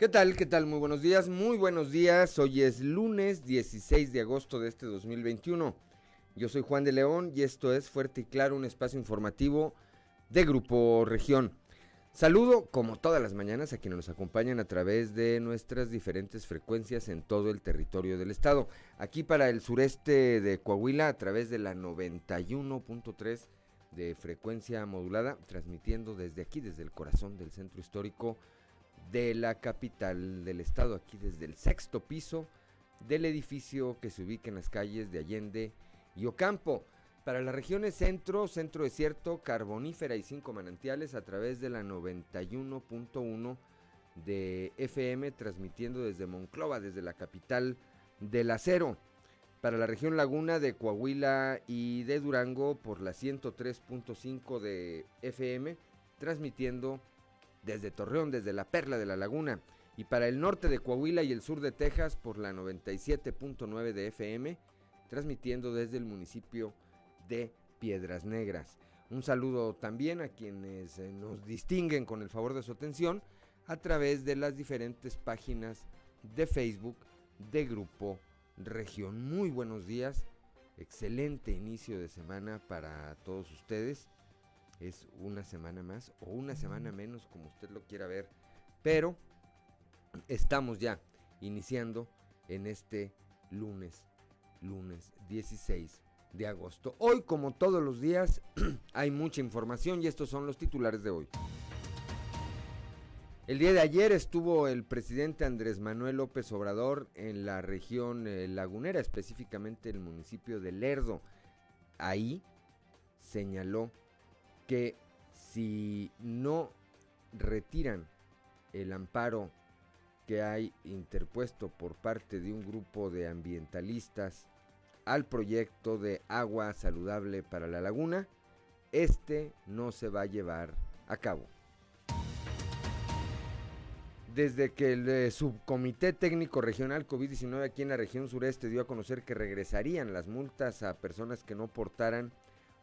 ¿Qué tal? ¿Qué tal? Muy buenos días, muy buenos días. Hoy es lunes 16 de agosto de este 2021. Yo soy Juan de León y esto es Fuerte y Claro, un espacio informativo de Grupo Región. Saludo, como todas las mañanas, a quienes nos acompañan a través de nuestras diferentes frecuencias en todo el territorio del estado. Aquí para el sureste de Coahuila, a través de la 91.3 de frecuencia modulada, transmitiendo desde aquí, desde el corazón del centro histórico de la capital del estado, aquí desde el sexto piso del edificio que se ubica en las calles de Allende y Ocampo. Para las regiones centro, centro desierto, carbonífera y cinco manantiales a través de la 91.1 de FM, transmitiendo desde Monclova, desde la capital del acero. Para la región laguna de Coahuila y de Durango por la 103.5 de FM, transmitiendo desde Torreón, desde la Perla de la Laguna, y para el norte de Coahuila y el sur de Texas por la 97.9 de FM, transmitiendo desde el municipio de Piedras Negras. Un saludo también a quienes eh, nos distinguen con el favor de su atención a través de las diferentes páginas de Facebook de Grupo Región. Muy buenos días, excelente inicio de semana para todos ustedes es una semana más o una semana menos, como usted lo quiera ver. Pero estamos ya iniciando en este lunes, lunes 16 de agosto. Hoy, como todos los días, hay mucha información y estos son los titulares de hoy. El día de ayer estuvo el presidente Andrés Manuel López Obrador en la región eh, lagunera, específicamente en el municipio de Lerdo. Ahí señaló que si no retiran el amparo que hay interpuesto por parte de un grupo de ambientalistas al proyecto de agua saludable para la laguna, este no se va a llevar a cabo. Desde que el eh, subcomité técnico regional COVID-19 aquí en la región sureste dio a conocer que regresarían las multas a personas que no portaran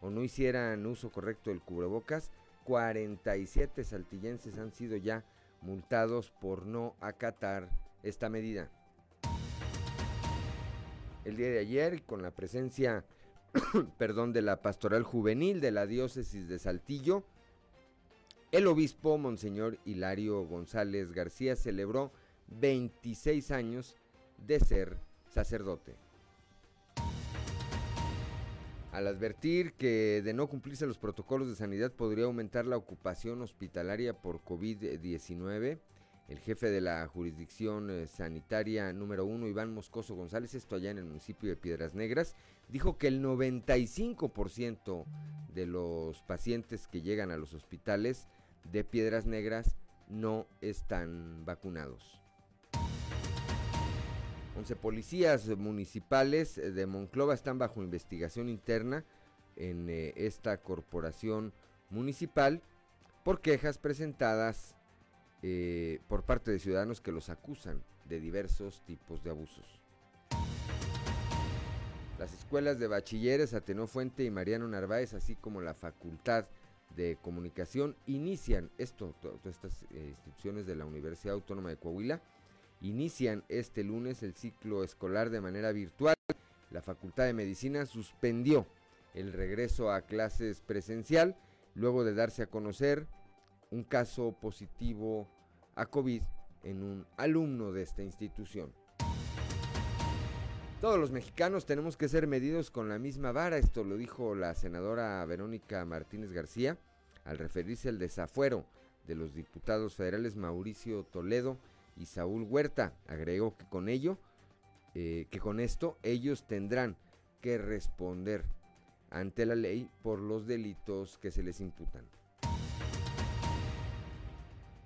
o no hicieran uso correcto del cubrebocas, 47 saltillenses han sido ya multados por no acatar esta medida. El día de ayer, con la presencia perdón, de la pastoral juvenil de la diócesis de Saltillo, el obispo Monseñor Hilario González García celebró 26 años de ser sacerdote. Al advertir que de no cumplirse los protocolos de sanidad podría aumentar la ocupación hospitalaria por COVID-19, el jefe de la jurisdicción eh, sanitaria número uno, Iván Moscoso González, esto allá en el municipio de Piedras Negras, dijo que el 95% de los pacientes que llegan a los hospitales de Piedras Negras no están vacunados. 11 policías municipales de Monclova están bajo investigación interna en eh, esta corporación municipal por quejas presentadas eh, por parte de ciudadanos que los acusan de diversos tipos de abusos. Las escuelas de bachilleres Atenó Fuente y Mariano Narváez, así como la Facultad de Comunicación, inician esto, todas estas eh, instituciones de la Universidad Autónoma de Coahuila, inician este lunes el ciclo escolar de manera virtual. La Facultad de Medicina suspendió el regreso a clases presencial luego de darse a conocer un caso positivo a COVID en un alumno de esta institución. Todos los mexicanos tenemos que ser medidos con la misma vara, esto lo dijo la senadora Verónica Martínez García al referirse al desafuero de los diputados federales Mauricio Toledo y Saúl Huerta. Agregó que con ello, eh, que con esto ellos tendrán que responder ante la ley por los delitos que se les imputan.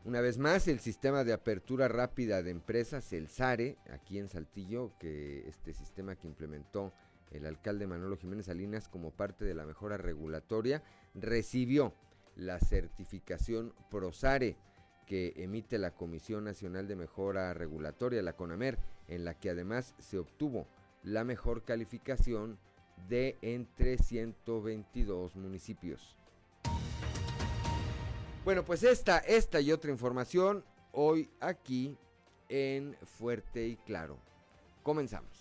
Una vez más, el sistema de apertura rápida de empresas, el SARE, aquí en Saltillo, que este sistema que implementó el alcalde Manolo Jiménez Salinas como parte de la mejora regulatoria, recibió la certificación ProSARE que emite la Comisión Nacional de Mejora Regulatoria, la CONAMER, en la que además se obtuvo la mejor calificación de entre 122 municipios. Bueno, pues esta, esta y otra información hoy aquí en Fuerte y Claro. Comenzamos.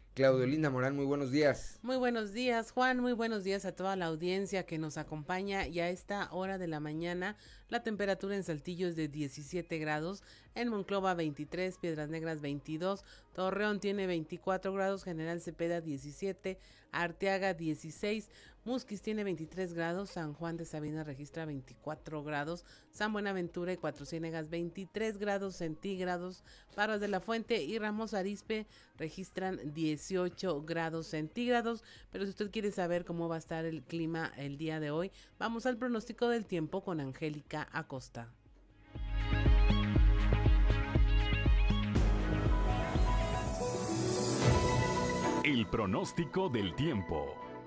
Claudio Linda Morán, muy buenos días. Muy buenos días, Juan. Muy buenos días a toda la audiencia que nos acompaña. Y a esta hora de la mañana, la temperatura en Saltillo es de 17 grados, en Monclova 23, Piedras Negras 22, Torreón tiene 24 grados, General Cepeda 17, Arteaga 16, Musquis tiene 23 grados, San Juan de Sabina registra 24 grados, San Buenaventura y Cuatro Ciénegas 23 grados centígrados, Parras de la Fuente y Ramos Arispe registran 18 grados centígrados. Pero si usted quiere saber cómo va a estar el clima el día de hoy, vamos al pronóstico del tiempo con Angélica Acosta. El pronóstico del tiempo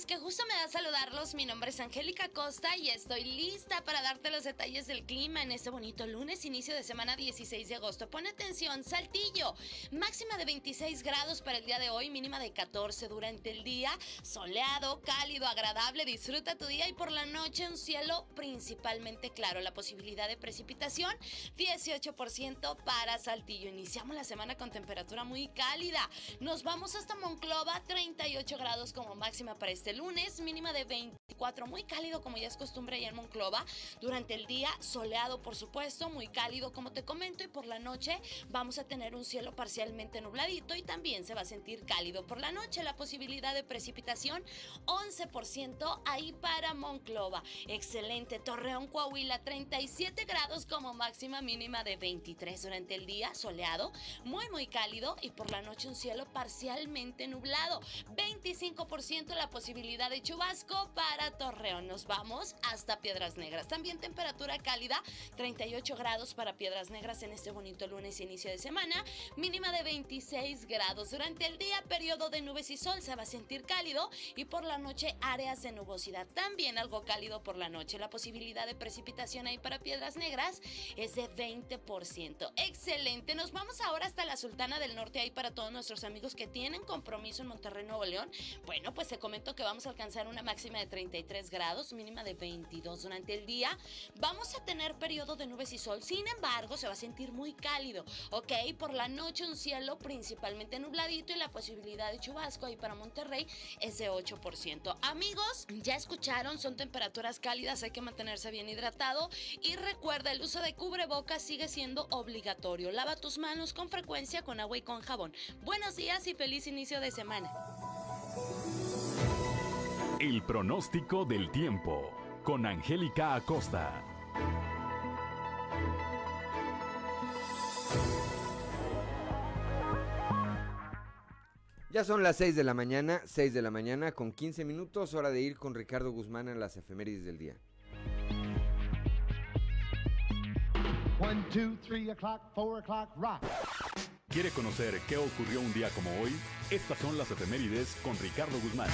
Días, que justo me da saludarlos. Mi nombre es Angélica Costa y estoy lista para darte los detalles del clima en este bonito lunes, inicio de semana 16 de agosto. Pon atención, Saltillo, máxima de 26 grados para el día de hoy, mínima de 14 durante el día, soleado, cálido, agradable, disfruta tu día y por la noche un cielo principalmente claro. La posibilidad de precipitación, 18% para Saltillo. Iniciamos la semana con temperatura muy cálida. Nos vamos hasta Monclova 38 grados como máxima para este lunes, mínima de 24, muy cálido como ya es costumbre allá en Monclova. Durante el día, soleado por supuesto, muy cálido como te comento y por la noche vamos a tener un cielo parcialmente nubladito y también se va a sentir cálido por la noche. La posibilidad de precipitación, 11% ahí para Monclova. Excelente, Torreón, Coahuila, 37 grados como máxima mínima de 23 durante el día, soleado, muy muy cálido y por la noche un cielo parcialmente nublado. 25% la posibilidad de chubasco para Torreón. Nos vamos hasta Piedras Negras. También temperatura cálida, 38 grados para Piedras Negras en este bonito lunes inicio de semana. Mínima de 26 grados. Durante el día, periodo de nubes y sol se va a sentir cálido y por la noche áreas de nubosidad. También algo cálido por la noche. La posibilidad de precipitación ahí para Piedras Negras es de 20%. Excelente. Nos vamos ahora hasta la Sultana del Norte ahí para todos nuestros amigos que tienen compromiso en Monterrey, Nuevo León. Bueno, pues se comentó que vamos a alcanzar una máxima de 33 grados, mínima de 22 durante el día. Vamos a tener periodo de nubes y sol, sin embargo, se va a sentir muy cálido, ¿ok? Por la noche un cielo principalmente nubladito y la posibilidad de chubasco ahí para Monterrey es de 8%. Amigos, ya escucharon, son temperaturas cálidas, hay que mantenerse bien hidratado y recuerda, el uso de cubrebocas sigue siendo obligatorio. Lava tus manos con frecuencia con agua y con jabón. Buenos días y feliz inicio de semana. El pronóstico del tiempo con Angélica Acosta. Ya son las 6 de la mañana, 6 de la mañana con 15 minutos, hora de ir con Ricardo Guzmán a las efemérides del día. One, two, three o'clock, four o'clock, rock. ¿Quiere conocer qué ocurrió un día como hoy? Estas son las efemérides con Ricardo Guzmán.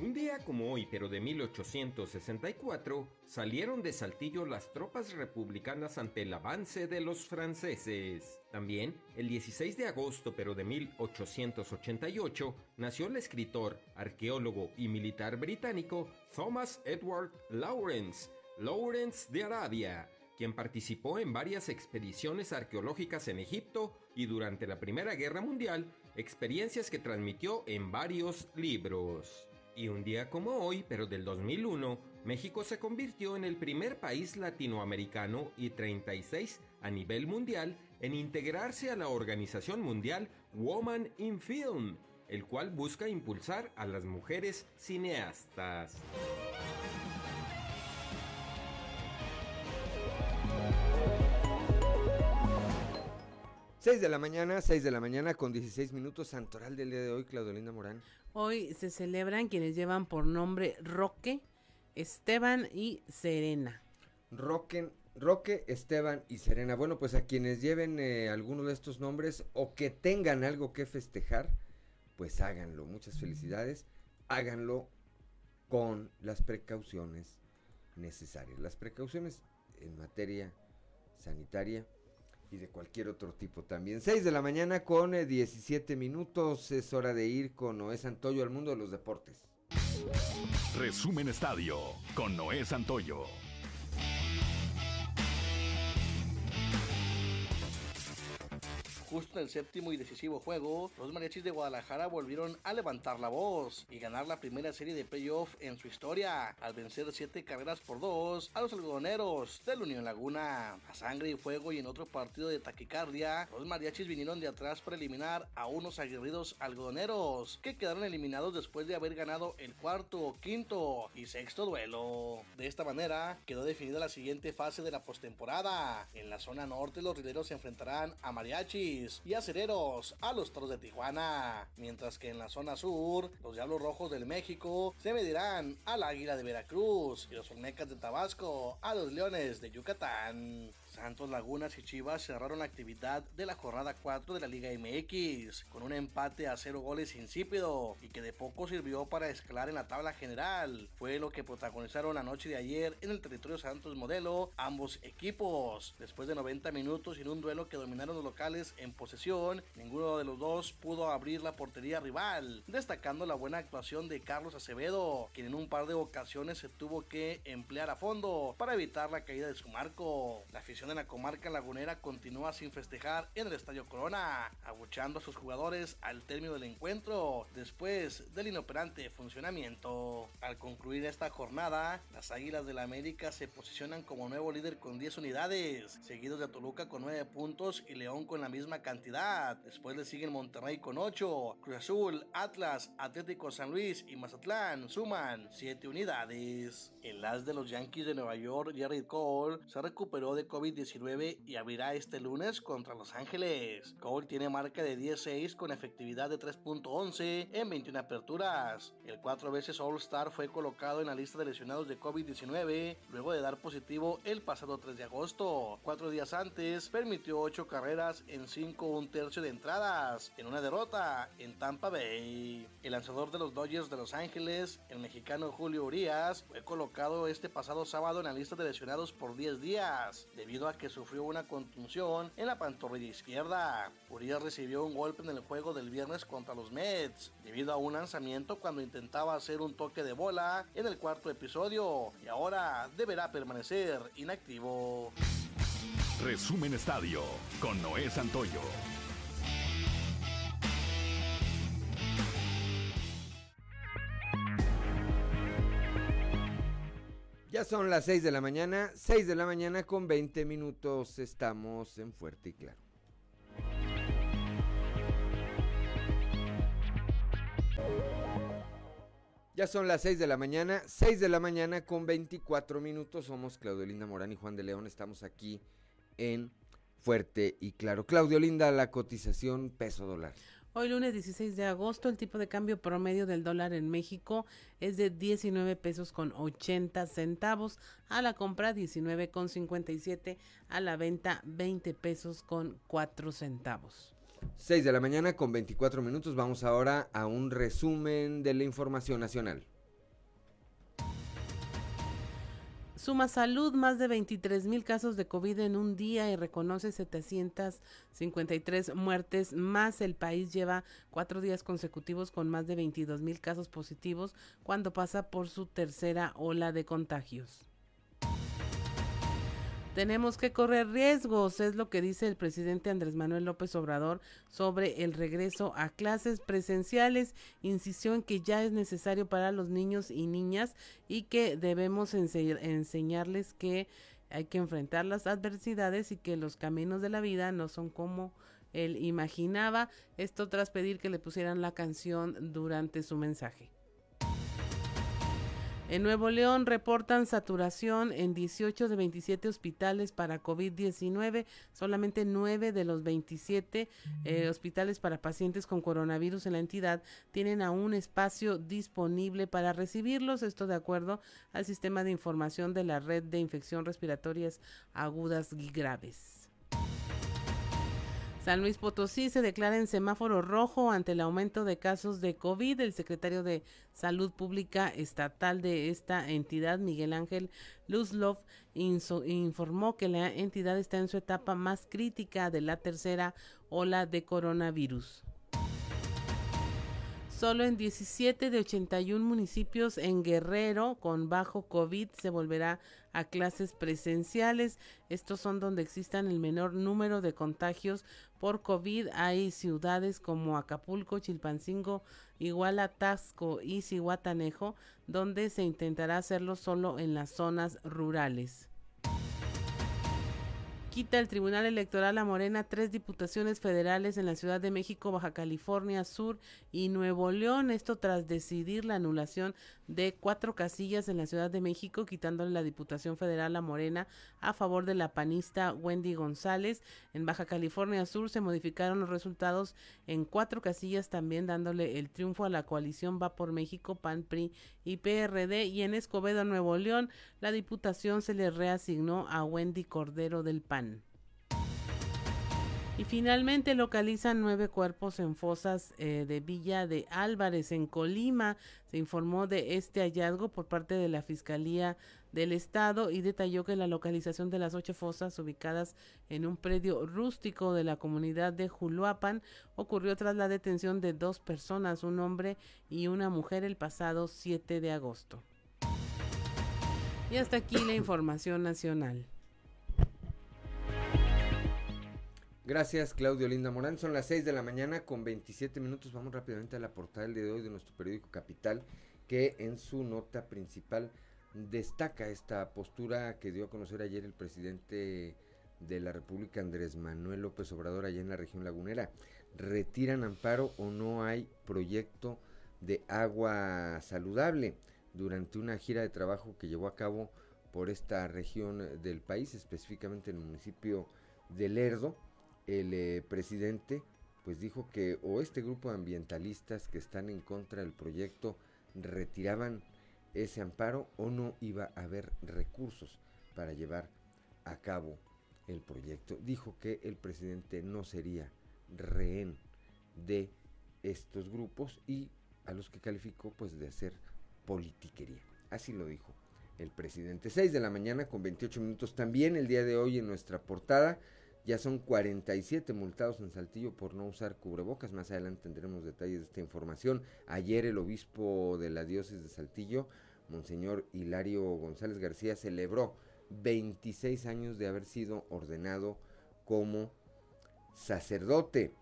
Un día como hoy, pero de 1864, salieron de Saltillo las tropas republicanas ante el avance de los franceses. También, el 16 de agosto, pero de 1888, nació el escritor, arqueólogo y militar británico Thomas Edward Lawrence, Lawrence de Arabia, quien participó en varias expediciones arqueológicas en Egipto y durante la Primera Guerra Mundial, experiencias que transmitió en varios libros. Y un día como hoy, pero del 2001, México se convirtió en el primer país latinoamericano y 36 a nivel mundial en integrarse a la organización mundial Woman in Film, el cual busca impulsar a las mujeres cineastas. 6 de la mañana, 6 de la mañana con 16 minutos, Santoral del día de hoy, Claudelina Morán. Hoy se celebran quienes llevan por nombre Roque, Esteban y Serena. Roque, Roque, Esteban y Serena. Bueno, pues a quienes lleven eh, alguno de estos nombres o que tengan algo que festejar, pues háganlo. Muchas felicidades. Háganlo con las precauciones necesarias. Las precauciones en materia sanitaria y de cualquier otro tipo también. 6 de la mañana con 17 eh, minutos. Es hora de ir con Noé Santoyo al mundo de los deportes. Resumen Estadio con Noé Santoyo. Justo en el séptimo y decisivo juego, los mariachis de Guadalajara volvieron a levantar la voz y ganar la primera serie de playoff en su historia, al vencer siete carreras por dos a los algodoneros del Unión Laguna. A sangre y fuego y en otro partido de taquicardia, los mariachis vinieron de atrás para eliminar a unos aguerridos algodoneros, que quedaron eliminados después de haber ganado el cuarto, quinto y sexto duelo. De esta manera, quedó definida la siguiente fase de la postemporada. En la zona norte, los rileros se enfrentarán a mariachis y acereros a los toros de Tijuana. Mientras que en la zona sur, los Diablos Rojos del México se medirán al Águila de Veracruz y los Olmecas de Tabasco a los Leones de Yucatán. Santos Lagunas y Chivas cerraron la actividad de la jornada 4 de la Liga MX con un empate a cero goles insípido y que de poco sirvió para escalar en la tabla general. Fue lo que protagonizaron la noche de ayer en el territorio Santos Modelo ambos equipos. Después de 90 minutos y en un duelo que dominaron los locales en posesión, ninguno de los dos pudo abrir la portería rival, destacando la buena actuación de Carlos Acevedo, quien en un par de ocasiones se tuvo que emplear a fondo para evitar la caída de su marco. La afición de la comarca lagunera continúa sin festejar en el Estadio Corona, abuchando a sus jugadores al término del encuentro después del inoperante funcionamiento. Al concluir esta jornada, las Águilas del la América se posicionan como nuevo líder con 10 unidades, seguidos de Toluca con 9 puntos y León con la misma cantidad. Después le siguen Monterrey con 8, Cruz Azul, Atlas, Atlético San Luis y Mazatlán suman 7 unidades. El as de los Yankees de Nueva York, Jerry Cole, se recuperó de COVID 19 y abrirá este lunes contra Los Ángeles. Cole tiene marca de 10-6 con efectividad de 3.11 en 21 aperturas. El cuatro veces All-Star fue colocado en la lista de lesionados de COVID-19 luego de dar positivo el pasado 3 de agosto. Cuatro días antes permitió 8 carreras en 5 un tercio de entradas en una derrota en Tampa Bay. El lanzador de los Dodgers de Los Ángeles, el mexicano Julio Urias, fue colocado este pasado sábado en la lista de lesionados por 10 días debido que sufrió una contunción en la pantorrilla izquierda. Urias recibió un golpe en el juego del viernes contra los Mets, debido a un lanzamiento cuando intentaba hacer un toque de bola en el cuarto episodio, y ahora deberá permanecer inactivo. Resumen Estadio con Noé Santoyo. Ya son las 6 de la mañana, 6 de la mañana con 20 minutos, estamos en Fuerte y Claro. Ya son las 6 de la mañana, 6 de la mañana con 24 minutos, somos Claudio Linda Morán y Juan de León, estamos aquí en Fuerte y Claro. Claudio Linda, la cotización peso dólar. Hoy lunes 16 de agosto el tipo de cambio promedio del dólar en México es de 19 pesos con 80 centavos, a la compra 19 con 57, a la venta 20 pesos con 4 centavos. 6 de la mañana con 24 minutos, vamos ahora a un resumen de la información nacional. Suma Salud más de 23 mil casos de COVID en un día y reconoce 753 muertes más. El país lleva cuatro días consecutivos con más de 22 mil casos positivos cuando pasa por su tercera ola de contagios. Tenemos que correr riesgos, es lo que dice el presidente Andrés Manuel López Obrador sobre el regreso a clases presenciales. Insistió en que ya es necesario para los niños y niñas y que debemos enseñarles que hay que enfrentar las adversidades y que los caminos de la vida no son como él imaginaba. Esto tras pedir que le pusieran la canción durante su mensaje. En Nuevo León reportan saturación en 18 de 27 hospitales para COVID-19. Solamente 9 de los 27 eh, hospitales para pacientes con coronavirus en la entidad tienen aún espacio disponible para recibirlos. Esto de acuerdo al sistema de información de la red de infección respiratorias agudas y graves. San Luis Potosí se declara en semáforo rojo ante el aumento de casos de COVID. El secretario de Salud Pública Estatal de esta entidad, Miguel Ángel Luzlov, informó que la entidad está en su etapa más crítica de la tercera ola de coronavirus. Solo en 17 de 81 municipios en Guerrero con bajo COVID se volverá a clases presenciales. Estos son donde existan el menor número de contagios por COVID. Hay ciudades como Acapulco, Chilpancingo, Iguala, Tasco y Cihuatanejo, donde se intentará hacerlo solo en las zonas rurales quita el Tribunal Electoral a Morena tres diputaciones federales en la Ciudad de México, Baja California Sur y Nuevo León. Esto tras decidir la anulación de cuatro casillas en la Ciudad de México, quitándole la Diputación Federal a Morena a favor de la panista Wendy González. En Baja California Sur se modificaron los resultados en cuatro casillas, también dándole el triunfo a la coalición Va por México, PAN, PRI y PRD. Y en Escobedo, Nuevo León, la Diputación se le reasignó a Wendy Cordero del PAN. Y finalmente localizan nueve cuerpos en fosas eh, de Villa de Álvarez, en Colima. Se informó de este hallazgo por parte de la Fiscalía del Estado y detalló que la localización de las ocho fosas ubicadas en un predio rústico de la comunidad de Juluapan ocurrió tras la detención de dos personas, un hombre y una mujer, el pasado 7 de agosto. Y hasta aquí la información nacional. Gracias, Claudio Linda Morán. Son las 6 de la mañana con 27 minutos. Vamos rápidamente a la portada del día de hoy de nuestro periódico Capital, que en su nota principal destaca esta postura que dio a conocer ayer el presidente de la República, Andrés Manuel López Obrador, allá en la región lagunera. ¿Retiran amparo o no hay proyecto de agua saludable? Durante una gira de trabajo que llevó a cabo por esta región del país, específicamente en el municipio de Lerdo, el eh, presidente pues dijo que o este grupo de ambientalistas que están en contra del proyecto retiraban ese amparo o no iba a haber recursos para llevar a cabo el proyecto. Dijo que el presidente no sería rehén de estos grupos y a los que calificó pues de hacer politiquería. Así lo dijo el presidente. 6 de la mañana con 28 minutos también el día de hoy en nuestra portada ya son 47 multados en Saltillo por no usar cubrebocas. Más adelante tendremos detalles de esta información. Ayer el obispo de la diócesis de Saltillo, Monseñor Hilario González García, celebró 26 años de haber sido ordenado como sacerdote.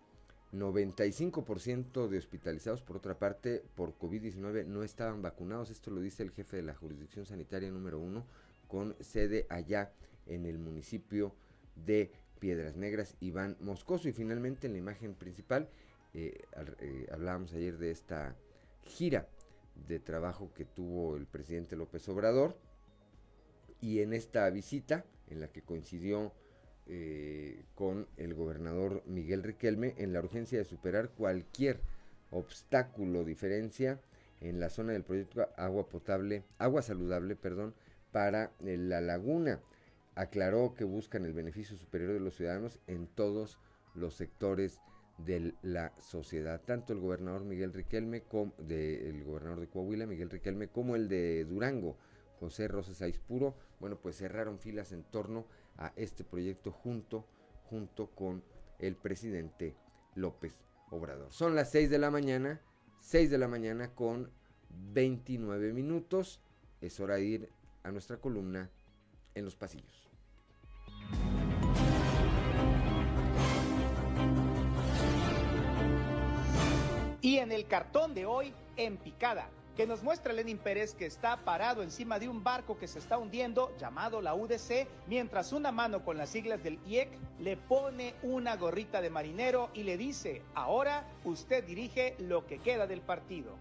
95% de hospitalizados, por otra parte, por COVID-19 no estaban vacunados. Esto lo dice el jefe de la jurisdicción sanitaria número uno, con sede allá en el municipio de Piedras Negras, Iván Moscoso. Y finalmente en la imagen principal, eh, eh, hablábamos ayer de esta gira de trabajo que tuvo el presidente López Obrador. Y en esta visita, en la que coincidió eh, con el gobernador Miguel Riquelme, en la urgencia de superar cualquier obstáculo diferencia en la zona del proyecto agua potable, agua saludable, perdón, para la laguna aclaró que buscan el beneficio superior de los ciudadanos en todos los sectores de la sociedad. Tanto el gobernador Miguel Riquelme, como el gobernador de Coahuila, Miguel Riquelme, como el de Durango, José Rosas Aispuro, bueno, pues cerraron filas en torno a este proyecto junto, junto con el presidente López Obrador. Son las 6 de la mañana, 6 de la mañana con 29 minutos. Es hora de ir a nuestra columna en los pasillos. Y en el cartón de hoy, en picada, que nos muestra Lenin Pérez que está parado encima de un barco que se está hundiendo llamado la UDC, mientras una mano con las siglas del IEC le pone una gorrita de marinero y le dice, ahora usted dirige lo que queda del partido.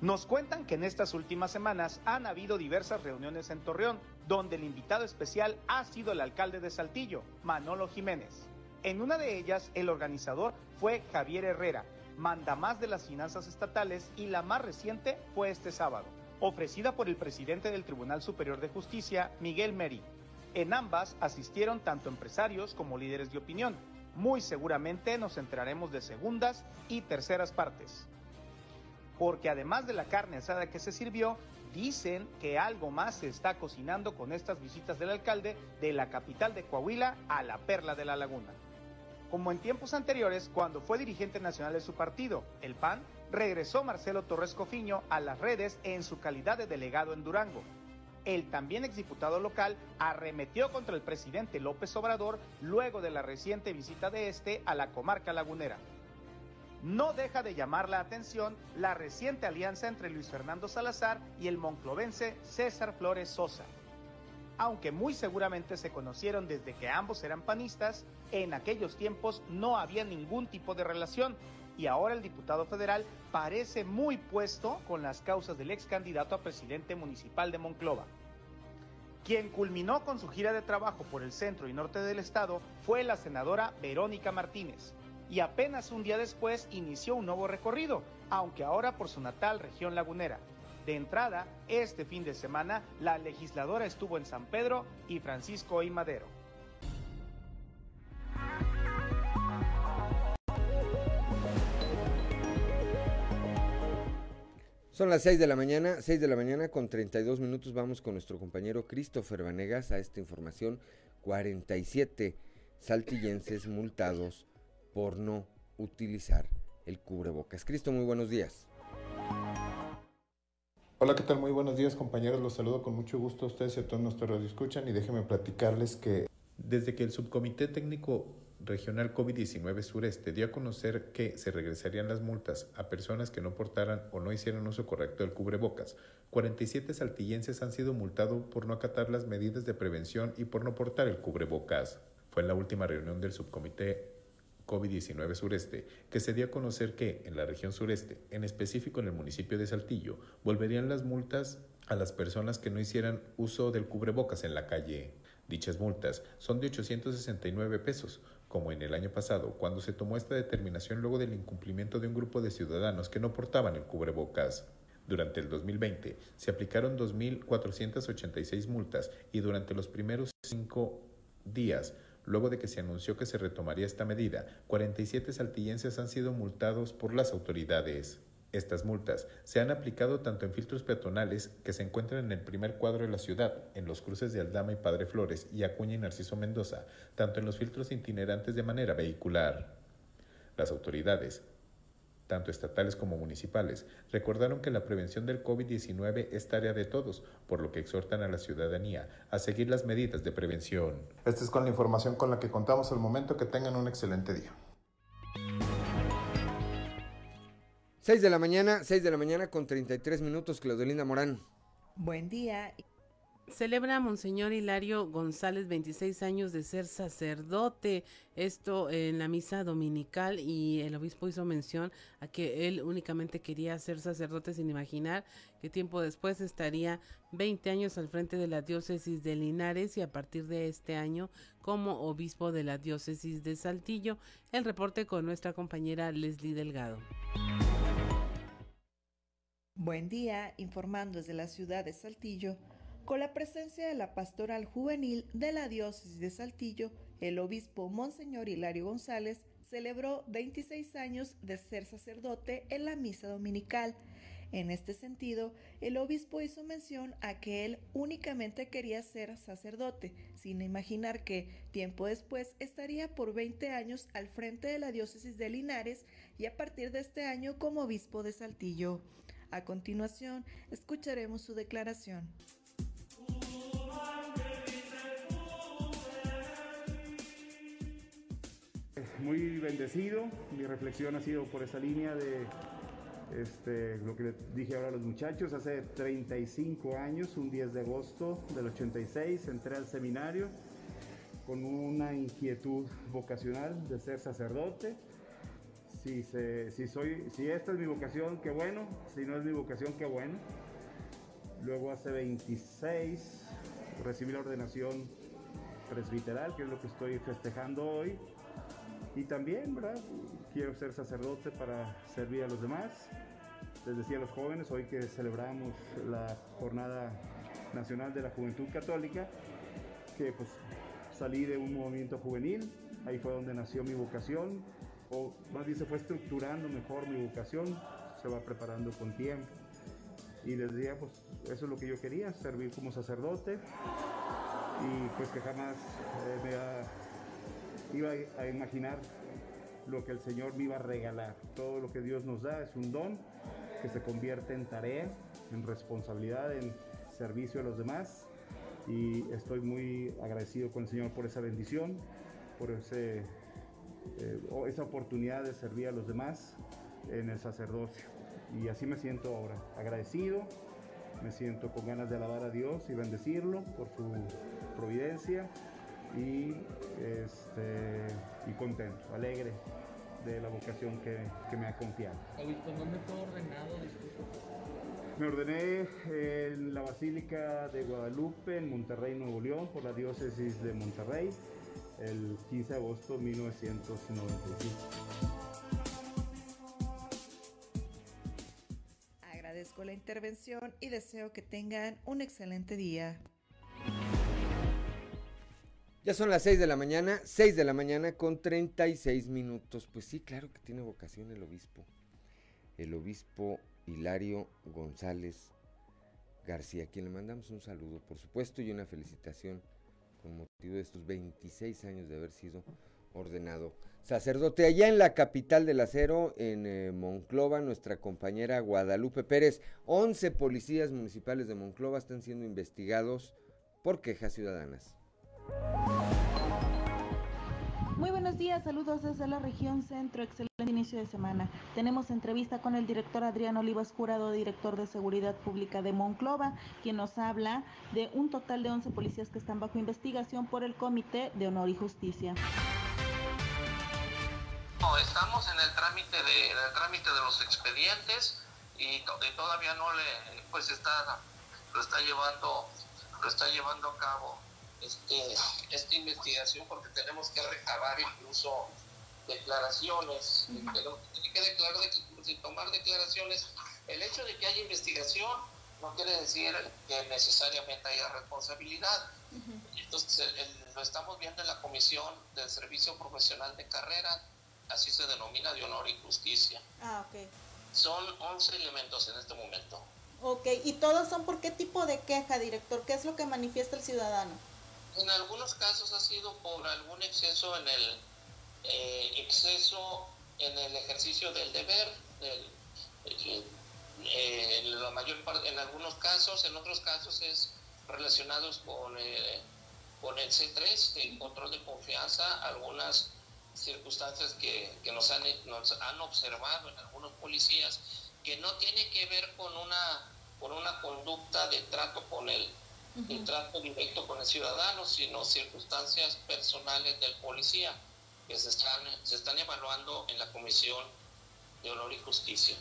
Nos cuentan que en estas últimas semanas han habido diversas reuniones en Torreón, donde el invitado especial ha sido el alcalde de Saltillo, Manolo Jiménez. En una de ellas, el organizador fue Javier Herrera, manda más de las finanzas estatales y la más reciente fue este sábado, ofrecida por el presidente del Tribunal Superior de Justicia, Miguel Meri. En ambas asistieron tanto empresarios como líderes de opinión. Muy seguramente nos enteraremos de segundas y terceras partes porque además de la carne asada que se sirvió, dicen que algo más se está cocinando con estas visitas del alcalde de la capital de Coahuila a la perla de la laguna. Como en tiempos anteriores, cuando fue dirigente nacional de su partido, el PAN, regresó Marcelo Torres Cofiño a las redes en su calidad de delegado en Durango. El también exdiputado local arremetió contra el presidente López Obrador luego de la reciente visita de este a la comarca lagunera no deja de llamar la atención la reciente alianza entre Luis Fernando Salazar y el monclovense César Flores Sosa. Aunque muy seguramente se conocieron desde que ambos eran panistas, en aquellos tiempos no había ningún tipo de relación y ahora el diputado federal parece muy puesto con las causas del ex candidato a presidente municipal de Monclova. Quien culminó con su gira de trabajo por el centro y norte del estado fue la senadora Verónica Martínez, y apenas un día después inició un nuevo recorrido, aunque ahora por su natal región lagunera. De entrada, este fin de semana, la legisladora estuvo en San Pedro y Francisco y Madero. Son las 6 de la mañana, 6 de la mañana con 32 minutos vamos con nuestro compañero Christopher Vanegas a esta información. 47 saltillenses multados por no utilizar el cubrebocas. Cristo, muy buenos días. Hola, ¿qué tal? Muy buenos días, compañeros. Los saludo con mucho gusto a ustedes y a todos nuestros escuchan y déjenme platicarles que desde que el Subcomité Técnico Regional COVID-19 Sureste dio a conocer que se regresarían las multas a personas que no portaran o no hicieran uso correcto del cubrebocas. 47 saltillenses han sido multados por no acatar las medidas de prevención y por no portar el cubrebocas. Fue en la última reunión del Subcomité COVID-19 sureste, que se dio a conocer que en la región sureste, en específico en el municipio de Saltillo, volverían las multas a las personas que no hicieran uso del cubrebocas en la calle. Dichas multas son de 869 pesos, como en el año pasado, cuando se tomó esta determinación luego del incumplimiento de un grupo de ciudadanos que no portaban el cubrebocas. Durante el 2020 se aplicaron 2.486 multas y durante los primeros cinco días Luego de que se anunció que se retomaría esta medida, 47 saltillenses han sido multados por las autoridades. Estas multas se han aplicado tanto en filtros peatonales que se encuentran en el primer cuadro de la ciudad, en los cruces de Aldama y Padre Flores y Acuña y Narciso Mendoza, tanto en los filtros itinerantes de manera vehicular. Las autoridades tanto estatales como municipales, recordaron que la prevención del COVID-19 es tarea de todos, por lo que exhortan a la ciudadanía a seguir las medidas de prevención. Esta es con la información con la que contamos al momento. Que tengan un excelente día. 6 de la mañana, 6 de la mañana con 33 minutos, Claudelina Morán. Buen día. Celebra Monseñor Hilario González 26 años de ser sacerdote, esto en la misa dominical y el obispo hizo mención a que él únicamente quería ser sacerdote sin imaginar que tiempo después estaría 20 años al frente de la diócesis de Linares y a partir de este año como obispo de la diócesis de Saltillo. El reporte con nuestra compañera Leslie Delgado. Buen día, informando desde la ciudad de Saltillo con la presencia de la pastoral juvenil de la diócesis de Saltillo, el obispo Monseñor Hilario González celebró 26 años de ser sacerdote en la misa dominical. En este sentido, el obispo hizo mención a que él únicamente quería ser sacerdote, sin imaginar que tiempo después estaría por 20 años al frente de la diócesis de Linares y a partir de este año como obispo de Saltillo. A continuación, escucharemos su declaración. Muy bendecido, mi reflexión ha sido por esa línea de este, lo que le dije ahora a los muchachos, hace 35 años, un 10 de agosto del 86, entré al seminario con una inquietud vocacional de ser sacerdote. Si, si, soy, si esta es mi vocación, qué bueno. Si no es mi vocación, qué bueno. Luego hace 26 recibí la ordenación presbiteral, que es lo que estoy festejando hoy. Y también. Quiero ser sacerdote para servir a los demás. Les decía a los jóvenes, hoy que celebramos la Jornada Nacional de la Juventud Católica, que pues salí de un movimiento juvenil, ahí fue donde nació mi vocación, o más bien se fue estructurando mejor mi vocación, se va preparando con tiempo. Y les decía, pues eso es lo que yo quería, servir como sacerdote y pues que jamás eh, me iba a imaginar lo que el Señor me iba a regalar. Todo lo que Dios nos da es un don que se convierte en tarea, en responsabilidad, en servicio a los demás. Y estoy muy agradecido con el Señor por esa bendición, por ese, eh, esa oportunidad de servir a los demás en el sacerdocio. Y así me siento ahora, agradecido, me siento con ganas de alabar a Dios y bendecirlo por su providencia y, este, y contento, alegre de la vocación que, que me ha confiado. ¿dónde fue ordenado? Me ordené en la Basílica de Guadalupe, en Monterrey, Nuevo León, por la diócesis de Monterrey, el 15 de agosto de 1995. La intervención y deseo que tengan un excelente día. Ya son las 6 de la mañana, 6 de la mañana con 36 minutos. Pues sí, claro que tiene vocación el obispo. El obispo Hilario González García, a quien le mandamos un saludo, por supuesto, y una felicitación con motivo de estos 26 años de haber sido ordenado sacerdote. Allá en la capital del acero, en eh, Monclova, nuestra compañera Guadalupe Pérez, 11 policías municipales de Monclova están siendo investigados por quejas ciudadanas. Muy buenos días, saludos desde la región centro, excelente inicio de semana. Tenemos entrevista con el director Adrián Olivas Jurado, director de Seguridad Pública de Monclova, quien nos habla de un total de 11 policías que están bajo investigación por el Comité de Honor y Justicia. Estamos en el trámite de, el trámite de los expedientes y, todavía no le, pues está, lo está llevando, lo está llevando a cabo este, esta investigación porque tenemos que recabar incluso declaraciones, tiene que declarar, sin tomar declaraciones. El hecho de que haya investigación no quiere decir que necesariamente haya responsabilidad. Entonces, lo estamos viendo en la Comisión del Servicio Profesional de Carrera, así se denomina de honor y justicia. Ah, ok. Son 11 elementos en este momento. Ok, ¿y todos son por qué tipo de queja, director? ¿Qué es lo que manifiesta el ciudadano? en algunos casos ha sido por algún exceso en el eh, exceso en el ejercicio del deber, eh, en la mayor parte, en algunos casos, en otros casos es relacionados con, eh, con el C3, el control de confianza, algunas circunstancias que, nos, han, nos han observado en algunos policías que no tiene que ver con una, con una conducta de trato con el el trato directo con el ciudadano, sino circunstancias personales del policía que se están, se están evaluando en la Comisión de Honor y Justicia.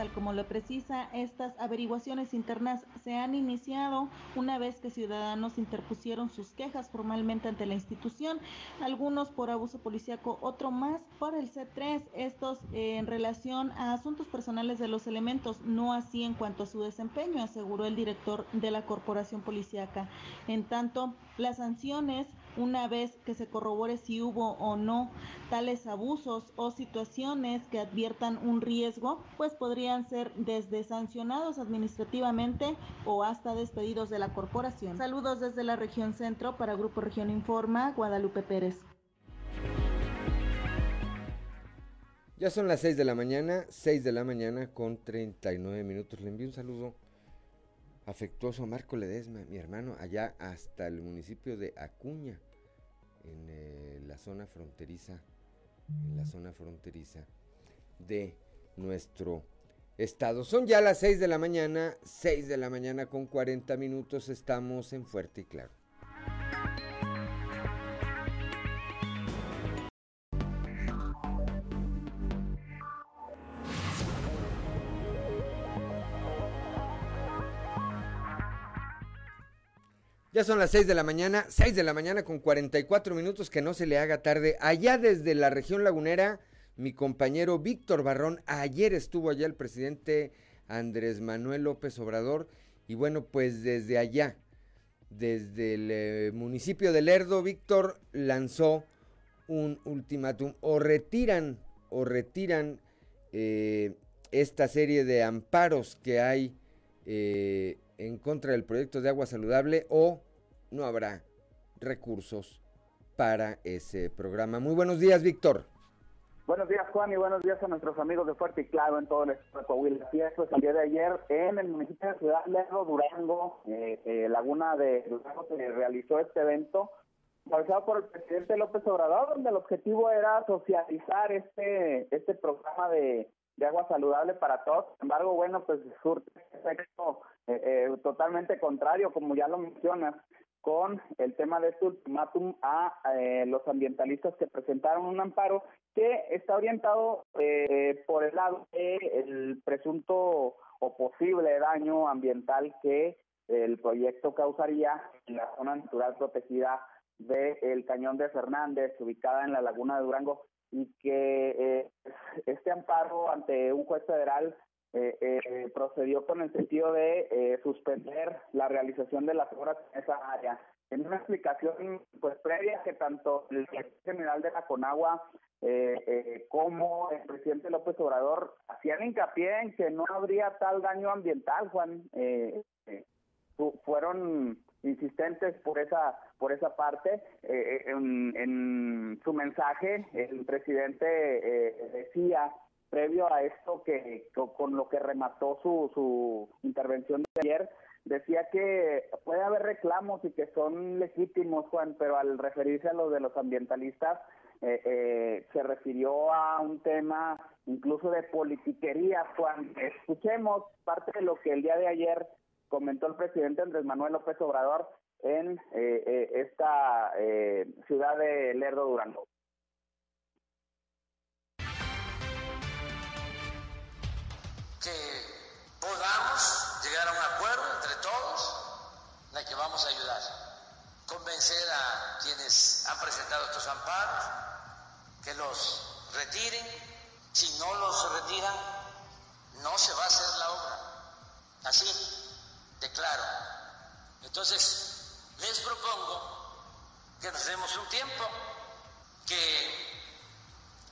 Tal como lo precisa, estas averiguaciones internas se han iniciado una vez que ciudadanos interpusieron sus quejas formalmente ante la institución, algunos por abuso policíaco, otro más por el C3, estos eh, en relación a asuntos personales de los elementos, no así en cuanto a su desempeño, aseguró el director de la corporación policíaca. En tanto, las sanciones una vez que se corrobore si hubo o no tales abusos o situaciones que adviertan un riesgo, pues podrían ser desde sancionados administrativamente o hasta despedidos de la corporación. Saludos desde la región centro para Grupo Región Informa, Guadalupe Pérez. Ya son las 6 de la mañana, 6 de la mañana con 39 minutos. Le envío un saludo afectuoso Marco Ledesma, mi hermano, allá hasta el municipio de Acuña, en eh, la zona fronteriza, en la zona fronteriza de nuestro estado. Son ya las 6 de la mañana, 6 de la mañana con 40 minutos, estamos en Fuerte y Claro. Ya son las 6 de la mañana, 6 de la mañana con 44 minutos, que no se le haga tarde. Allá desde la región lagunera, mi compañero Víctor Barrón, ayer estuvo allá el presidente Andrés Manuel López Obrador, y bueno, pues desde allá, desde el eh, municipio de Lerdo, Víctor lanzó un ultimátum, o retiran, o retiran eh, esta serie de amparos que hay eh, en contra del proyecto de agua saludable o no habrá recursos para ese programa. Muy buenos días, Víctor. Buenos días, Juan, y buenos días a nuestros amigos de Fuerte y Claro en todo el estado de Coahuila. Pues el día de ayer en el municipio de Ciudad Lerdo, Durango, eh, eh, Laguna de Durango, se realizó este evento realizado por el presidente López Obrador, donde el objetivo era socializar este, este programa de, de agua saludable para todos. Sin embargo, bueno, pues surte efecto eh, eh, totalmente contrario, como ya lo mencionas, con el tema de este ultimátum a eh, los ambientalistas que presentaron un amparo que está orientado por el lado del presunto o posible daño ambiental que el proyecto causaría en la zona natural protegida del Cañón de Fernández, ubicada en la Laguna de Durango, y que eh, este amparo ante un juez federal eh, eh, procedió con el sentido de suspender la realización de las obras en esa área. En una explicación pues previa que tanto el general de la Conagua como el presidente López Obrador hacían hincapié en que no habría tal daño ambiental, Juan. fueron insistentes por esa por esa parte eh, eh, en, su mensaje el presidente eh, decía previo a esto que con lo que remató su, su intervención de ayer decía que puede haber reclamos y que son legítimos Juan pero al referirse a lo de los ambientalistas se refirió a un tema incluso de politiquería Juan escuchemos parte de lo que el día de ayer comentó el presidente Andrés Manuel López Obrador en eh, eh, esta eh, ciudad de Lerdo, Durango. Podamos llegar a un acuerdo entre todos, de que vamos a ayudar, convencer a quienes han presentado estos amparos, que los retiren, si no los retiran, no se va a hacer la obra. Así, declaro. Entonces, les propongo que nos demos un tiempo, que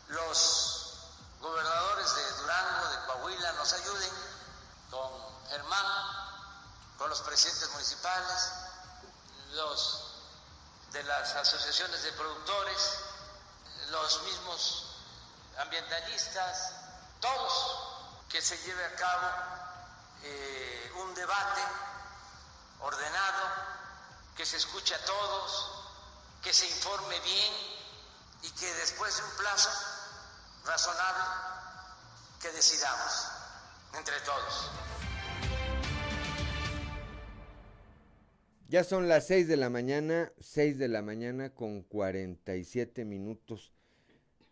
los gobernadores de Durango, de Coahuila, nos ayuden con Germán, con los presidentes municipales, los de las asociaciones de productores, los mismos ambientalistas, todos, que se lleve a cabo eh, un debate ordenado, que se escuche a todos, que se informe bien y que después de un plazo razonable que decidamos entre todos. Ya son las 6 de la mañana, 6 de la mañana con 47 minutos.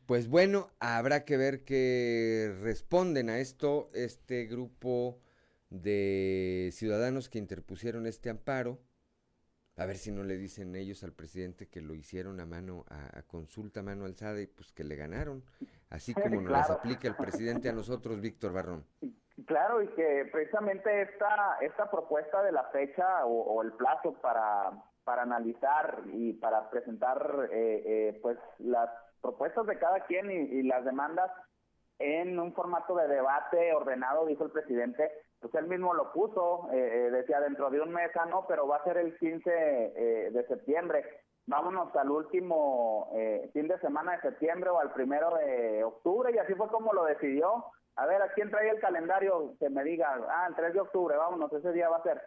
Pues bueno, habrá que ver qué responden a esto este grupo de ciudadanos que interpusieron este amparo. A ver si no le dicen ellos al presidente que lo hicieron a mano, a, consulta a mano alzada y pues que le ganaron, así como nos las aplica el presidente a nosotros, Víctor Barrón. Claro, y que precisamente esta, esta propuesta de la fecha o, el plazo para, para analizar y para presentar eh, eh, pues las propuestas de cada quien y las demandas en un formato de debate ordenado, dijo el presidente, pues él mismo lo puso, eh, eh, decía dentro de un mes, ah, no, pero va a ser el 15 eh, de septiembre. Vámonos al último fin de semana de septiembre o al primero de octubre, y así fue como lo decidió. A ver, ¿a quién trae el calendario? Que me diga, ah, el 3 de octubre, vámonos, ese día va a ser.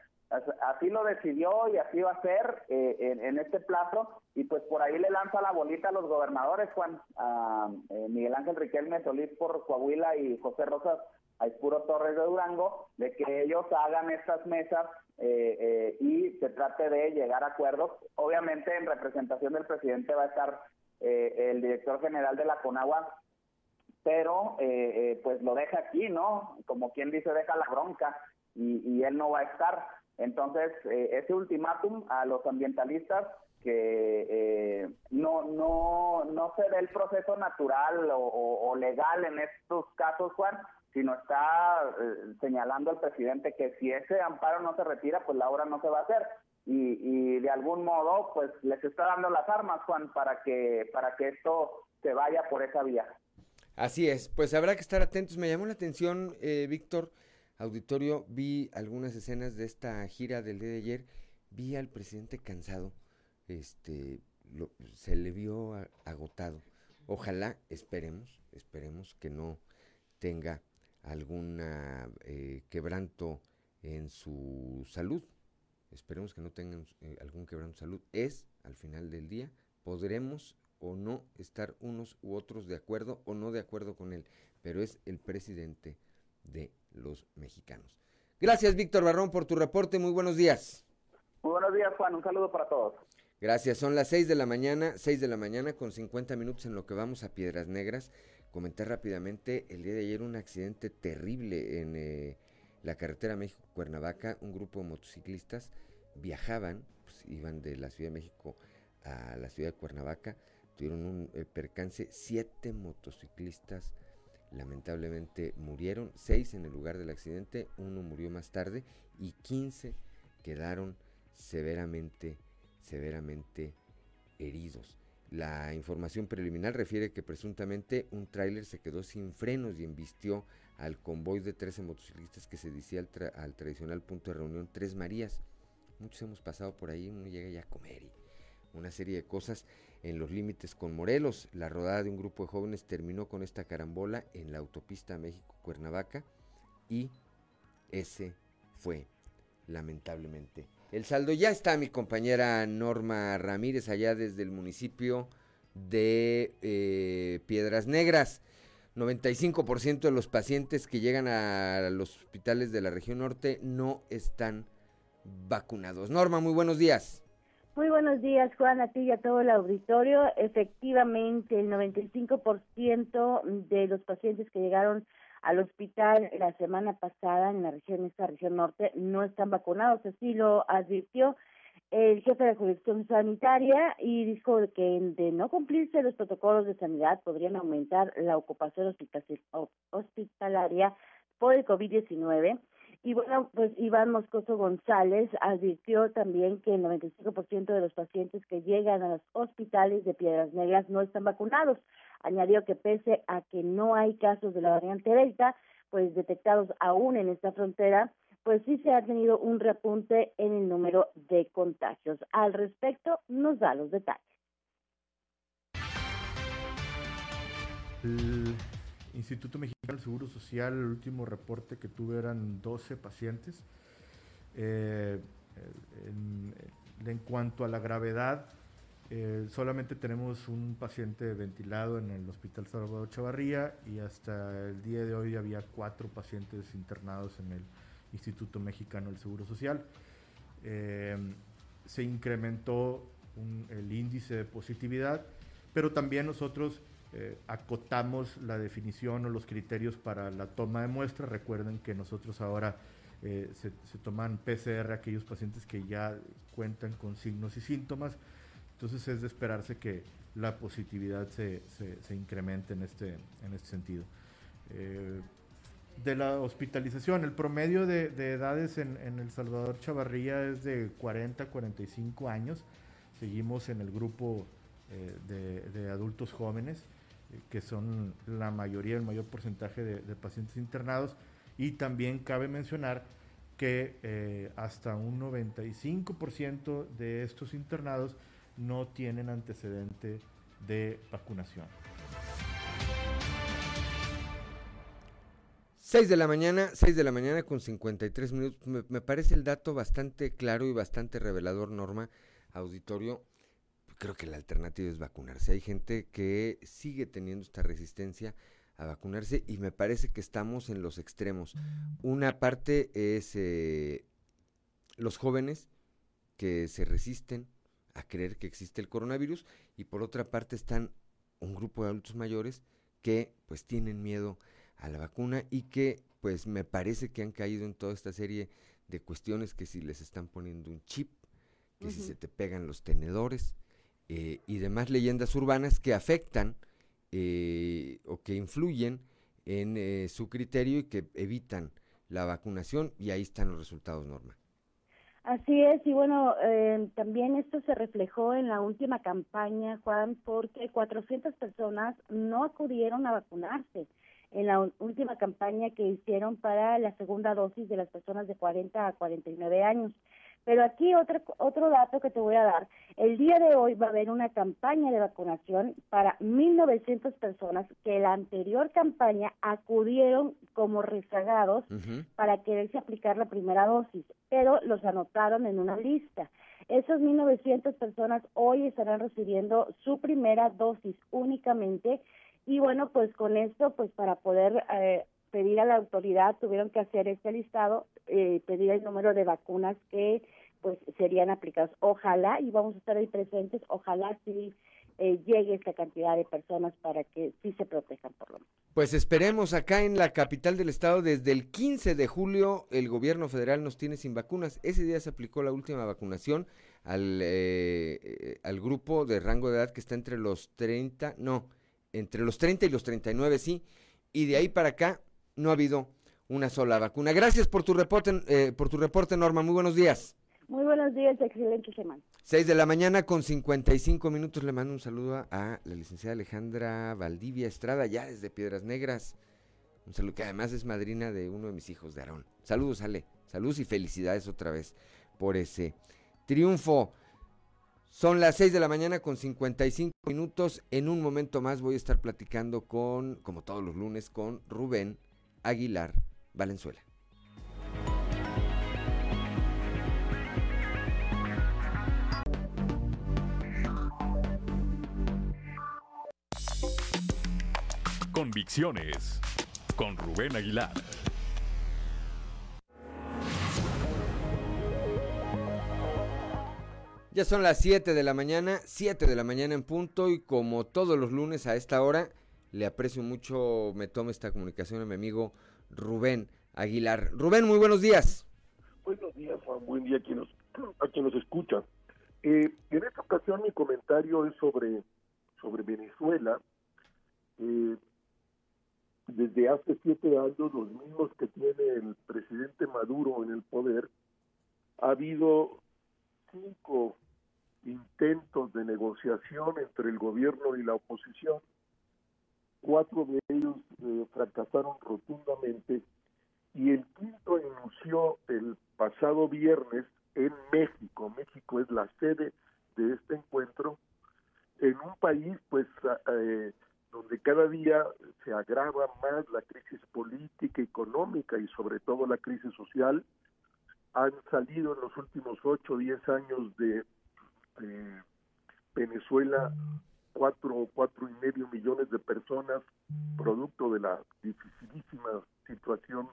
Así lo decidió y así va a ser eh, en, este plazo. Y pues por ahí le lanza la bolita a los gobernadores, Juan, a eh, Miguel Ángel Riquelme Solís por Coahuila y José Rosas Aispuro Torres de Durango, de que ellos hagan estas mesas eh, y se trate de llegar a acuerdos. Obviamente en representación del presidente va a estar el director general de la CONAGUA, pero pues lo deja aquí, ¿no? Como quien dice, deja la bronca y, y él no va a estar. Entonces, eh, ese ultimátum a los ambientalistas que eh, no, no, no se ve el proceso natural o, legal en estos casos, Juan, sino está eh, señalando al presidente que si ese amparo no se retira, pues la obra no se va a hacer. Y, y de algún modo, pues les está dando las armas, Juan, para que, para que esto se vaya por esa vía. Así es, pues habrá que estar atentos. Me llamó la atención, Víctor, auditorio, vi algunas escenas de esta gira del día de ayer, vi al presidente cansado, este, se le vio agotado. Ojalá, esperemos, esperemos que no tenga algún eh, quebranto en su salud. Esperemos que no tenga eh, algún quebranto en salud. Es, al final del día, podremos o no estar unos u otros de acuerdo o no de acuerdo con él, pero es el presidente de los mexicanos. Gracias, Víctor Barrón, por tu reporte. Muy buenos días. Muy buenos días, Juan. Un saludo para todos. Gracias. Son las 6 de la mañana, 6 de la mañana con 50 minutos en lo que vamos a Piedras Negras. Comenté rápidamente el día de ayer un accidente terrible en eh, la carretera México-Cuernavaca. Un grupo de motociclistas viajaban, pues, iban de la Ciudad de México a la ciudad de Cuernavaca. Tuvieron un eh, percance, siete motociclistas lamentablemente murieron, seis en el lugar del accidente, uno murió más tarde y 15 quedaron severamente, severamente heridos. La información preliminar refiere que presuntamente un tráiler se quedó sin frenos y embistió al convoy de 13 motociclistas que se decía al, tradicional punto de reunión Tres Marías. Muchos hemos pasado por ahí, uno llega ya a comer y una serie de cosas en los límites con Morelos. La rodada de un grupo de jóvenes terminó con esta carambola en la autopista México-Cuernavaca y ese fue lamentablemente el saldo. Ya está mi compañera Norma Ramírez allá desde el municipio de eh, Piedras Negras. 95% de los pacientes que llegan a los hospitales de la región norte no están vacunados. Norma, muy buenos días. Muy buenos días, Juan, a ti y a todo el auditorio. Efectivamente, el 95% de los pacientes que llegaron al hospital la semana pasada en la región, esta región norte, no están vacunados. Así lo advirtió el jefe de jurisdicción sanitaria y dijo que de no cumplirse los protocolos de sanidad podrían aumentar la ocupación hospitalaria por el COVID-19 y bueno, pues Iván Moscoso González advirtió también que el 95% de los pacientes que llegan a los hospitales de Piedras Negras no están vacunados. Añadió que pese a que no hay casos de la variante Delta, pues detectados aún en esta frontera, pues sí se ha tenido un repunte en el número de contagios. Al respecto, nos da los detalles. Instituto Mexicano del Seguro Social, el último reporte que tuve eran 12 pacientes. Eh, en, cuanto a la gravedad, eh, solamente tenemos un paciente ventilado en el Hospital Salvador Chavarría y hasta el día de hoy había cuatro pacientes internados en el Instituto Mexicano del Seguro Social. Eh, se incrementó el índice de positividad, pero también nosotros eh, acotamos la definición o los criterios para la toma de muestra. Recuerden que nosotros ahora eh, se, toman PCR aquellos pacientes que ya cuentan con signos y síntomas. Entonces es de esperarse que la positividad se, incremente en este, en este sentido. Eh, de la hospitalización, el promedio de, edades en, El Salvador Chavarría es de 40 a 45 años. Seguimos en el grupo de adultos jóvenes que son la mayoría, el mayor porcentaje de, pacientes internados. Y también cabe mencionar que eh, hasta un 95% de estos internados no tienen antecedente de vacunación. 6 de la mañana, 6 de la mañana con 53 minutos. Me, me parece el dato bastante claro y bastante revelador, Norma, auditorio. Creo que la alternativa es vacunarse. Hay gente que sigue teniendo esta resistencia a vacunarse y me parece que estamos en los extremos. Una parte es eh, los jóvenes que se resisten a creer que existe el coronavirus y por otra parte están un grupo de adultos mayores que pues tienen miedo a la vacuna y que pues me parece que han caído en toda esta serie de cuestiones que si les están poniendo un chip, que si se te pegan los tenedores eh, y demás leyendas urbanas que afectan eh, o que influyen en eh, su criterio y que evitan la vacunación y ahí están los resultados, Norma. Así es, y bueno, eh, también esto se reflejó en la última campaña, Juan, porque 400 personas no acudieron a vacunarse en la última campaña que hicieron para la segunda dosis de las personas de 40 a 49 años. Pero aquí otro, otro dato que te voy a dar. El día de hoy va a haber una campaña de vacunación para 1.900 personas que la anterior campaña acudieron como rezagados para quererse aplicar la primera dosis, pero los anotaron en una lista. Esos 1.900 personas hoy estarán recibiendo su primera dosis únicamente y bueno, pues con esto, pues para poder eh, pedir a la autoridad, tuvieron que hacer este listado, eh, pedir el número de vacunas que pues serían aplicadas. Ojalá, y vamos a estar ahí presentes, ojalá sí eh, llegue esta cantidad de personas para que sí se protejan por lo menos. Pues esperemos acá en la capital del estado, desde el 15 de julio el gobierno federal nos tiene sin vacunas. Ese día se aplicó la última vacunación al, eh, al grupo de rango de edad que está entre los 30, no, entre los 30 y los 39, sí, y de ahí para acá no ha habido una sola vacuna. Gracias por tu reporte, eh, por tu reporte, Norma. Muy buenos días. Muy buenos días, excelente semana. 6 de la mañana con 55 minutos. Le mando un saludo a la licenciada Alejandra Valdivia Estrada, ya desde Piedras Negras. Un saludo que además es madrina de uno de mis hijos de Aarón. Saludos, Ale. Saludos y felicidades otra vez por ese triunfo. Son las 6 de la mañana con 55 minutos. En un momento más voy a estar platicando con, como todos los lunes, con Rubén Aguilar Valenzuela. Convicciones con Rubén Aguilar. Ya son las 7 de la mañana, 7 de la mañana en punto y como todos los lunes a esta hora, le aprecio mucho, me tome esta comunicación a mi amigo Rubén Aguilar. Rubén, muy buenos días. Buenos días, Juan, buen día a quien nos, a quien nos escucha. Eh, en esta ocasión mi comentario es sobre, sobre Venezuela. Eh, desde hace siete años, los mismos que tiene el presidente Maduro en el poder, ha habido cinco intentos de negociación entre el gobierno y la oposición. Cuatro de ellos eh, fracasaron rotundamente y el quinto inició el pasado viernes en México. México es la sede de este encuentro en un país pues eh, donde cada día se agrava más la crisis política, económica y sobre todo la crisis social. Han salido en los últimos ocho o diez años de eh, Venezuela cuatro, cuatro y medio millones de personas, producto de la dificilísima situación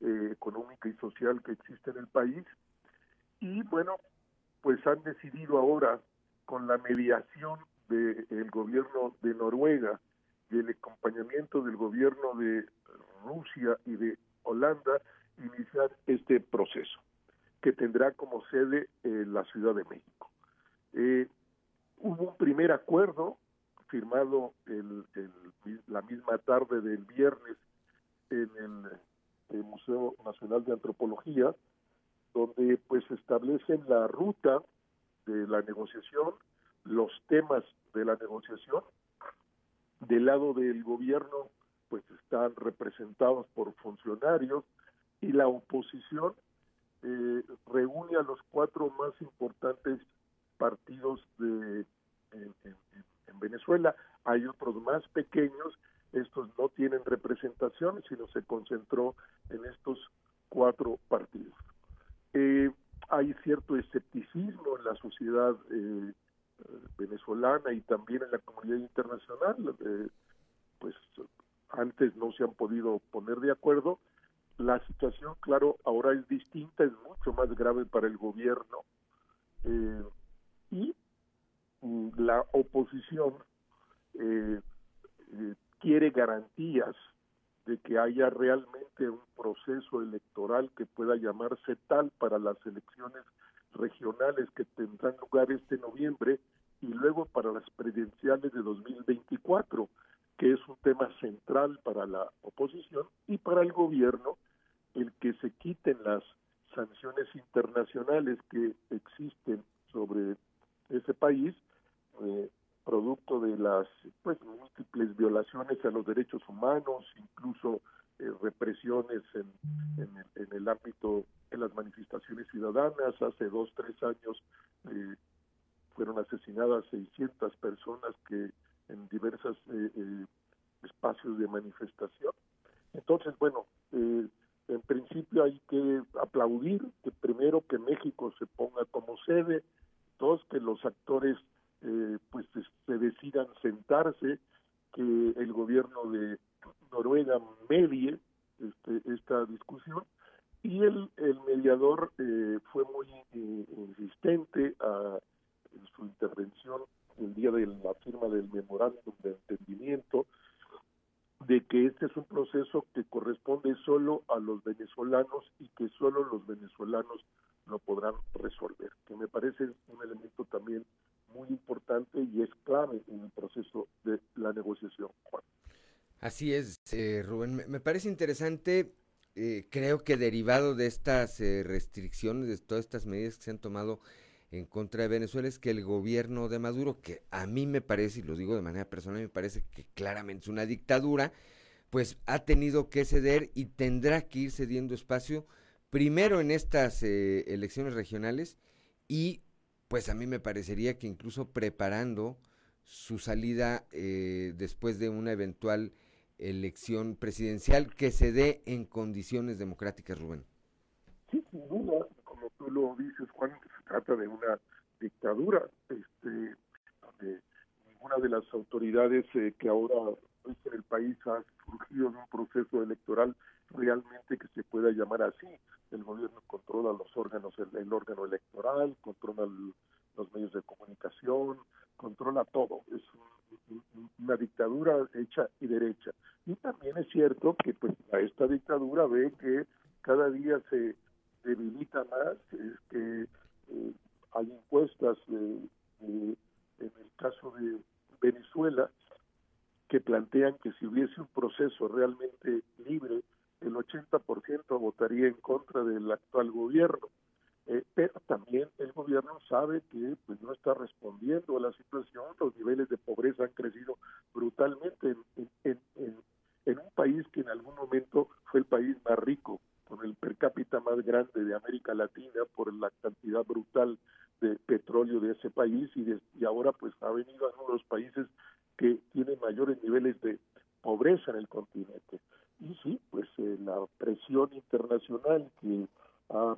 eh, económica y social que existe en el país. Y bueno, pues han decidido ahora, con la mediación del gobierno de Noruega y el acompañamiento del gobierno de Rusia y de Holanda, iniciar este proceso, que tendrá como sede eh, la Ciudad de México. Eh, hubo un primer acuerdo firmado el, la misma tarde del viernes en el, Museo Nacional de Antropología, donde pues establecen la ruta de la negociación, los temas de la negociación. Del lado del gobierno, pues están representados por funcionarios y la oposición eh, reúne a los cuatro más importantes partidos de en, Venezuela. Hay otros más pequeños estos no tienen representación, sino se concentró en estos cuatro partidos. Eh, hay cierto escepticismo en la sociedad eh, venezolana y también en la comunidad internacional. Eh, pues antes no se han podido poner de acuerdo. La situación, claro, ahora es distinta, es mucho más grave para el gobierno. Eh, y mm, la oposición eh, eh, quiere garantías de que haya realmente un proceso electoral que pueda llamarse tal para las elecciones regionales que tendrán lugar este noviembre y luego para las presidenciales de 2024, que es un tema central para la oposición y para el gobierno, el que se quiten las sanciones internacionales que existen sobre ese país, eh, producto de las pues múltiples violaciones a los derechos humanos, incluso eh, represiones en, en, el ámbito de las manifestaciones ciudadanas. Hace dos, tres años eh, fueron asesinadas 600 personas que en diversos eh, espacios de manifestación. Entonces, bueno, en principio hay que aplaudir que primero que México se ponga como sede, dos que los actores eh, pues se decidan sentarse, que el gobierno de Noruega medie este, esta discusión y el, el mediador eh, fue muy eh, insistente a, en su intervención el día de la firma del memorándum de entendimiento de que este es un proceso que corresponde solo a los venezolanos y que solo los venezolanos lo podrán resolver, que me parece un elemento también muy importante y es clave en el proceso de la negociación, Juan. Así es, eh, Rubén. Me, parece interesante, eh, creo que derivado de estas eh, restricciones, de todas estas medidas que se han tomado en contra de Venezuela, es que el gobierno de Maduro, que a mí me parece, y lo digo de manera personal, me parece que claramente es una dictadura, pues ha tenido que ceder y tendrá que ir cediendo espacio primero en estas elecciones regionales y pues a mí me parecería que incluso preparando su salida eh, después de una eventual elección presidencial que se dé en condiciones democráticas, Rubén. Sí, sin duda, como tú lo dices, Juan, se trata de una dictadura, este, donde ninguna de las autoridades eh, que ahora en el país ha surgido de un proceso electoral realmente que se pueda llamar así. El gobierno controla los órganos, el, órgano electoral, controla los medios de comunicación, controla todo. Es una dictadura hecha y derecha. Y también es cierto que pues a esta dictadura ve que cada día se debilita más, es que eh, hay encuestas en el caso de Venezuela que plantean que si hubiese un proceso realmente libre, el 80% votaría en contra del actual gobierno. Eh, pero también el gobierno sabe que pues, no está respondiendo a la situación, los niveles de pobreza han crecido brutalmente en, en, un país que en algún momento fue el país más rico, con el per cápita más grande de América Latina por la cantidad brutal de petróleo de ese país y, y ahora pues ha venido a uno de los países que tienen mayores niveles de pobreza en el continente. Y sí, pues eh, la presión internacional que ha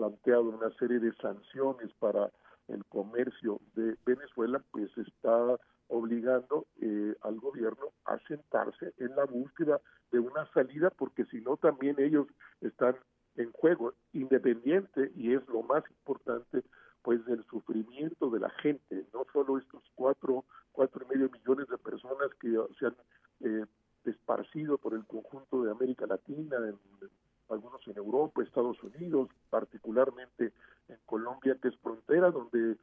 planteado una serie de sanciones para el comercio de Venezuela, pues está obligando eh, al gobierno a sentarse en la búsqueda de una salida, porque si no también ellos están en juego, independiente, y es lo más importante, pues del sufrimiento de la gente, no solo estos cuatro, cuatro y medio millones de personas que se han eh, esparcido por el conjunto de América Latina, en, algunos en Europa, Estados Unidos, particularmente en Colombia, que es frontera, donde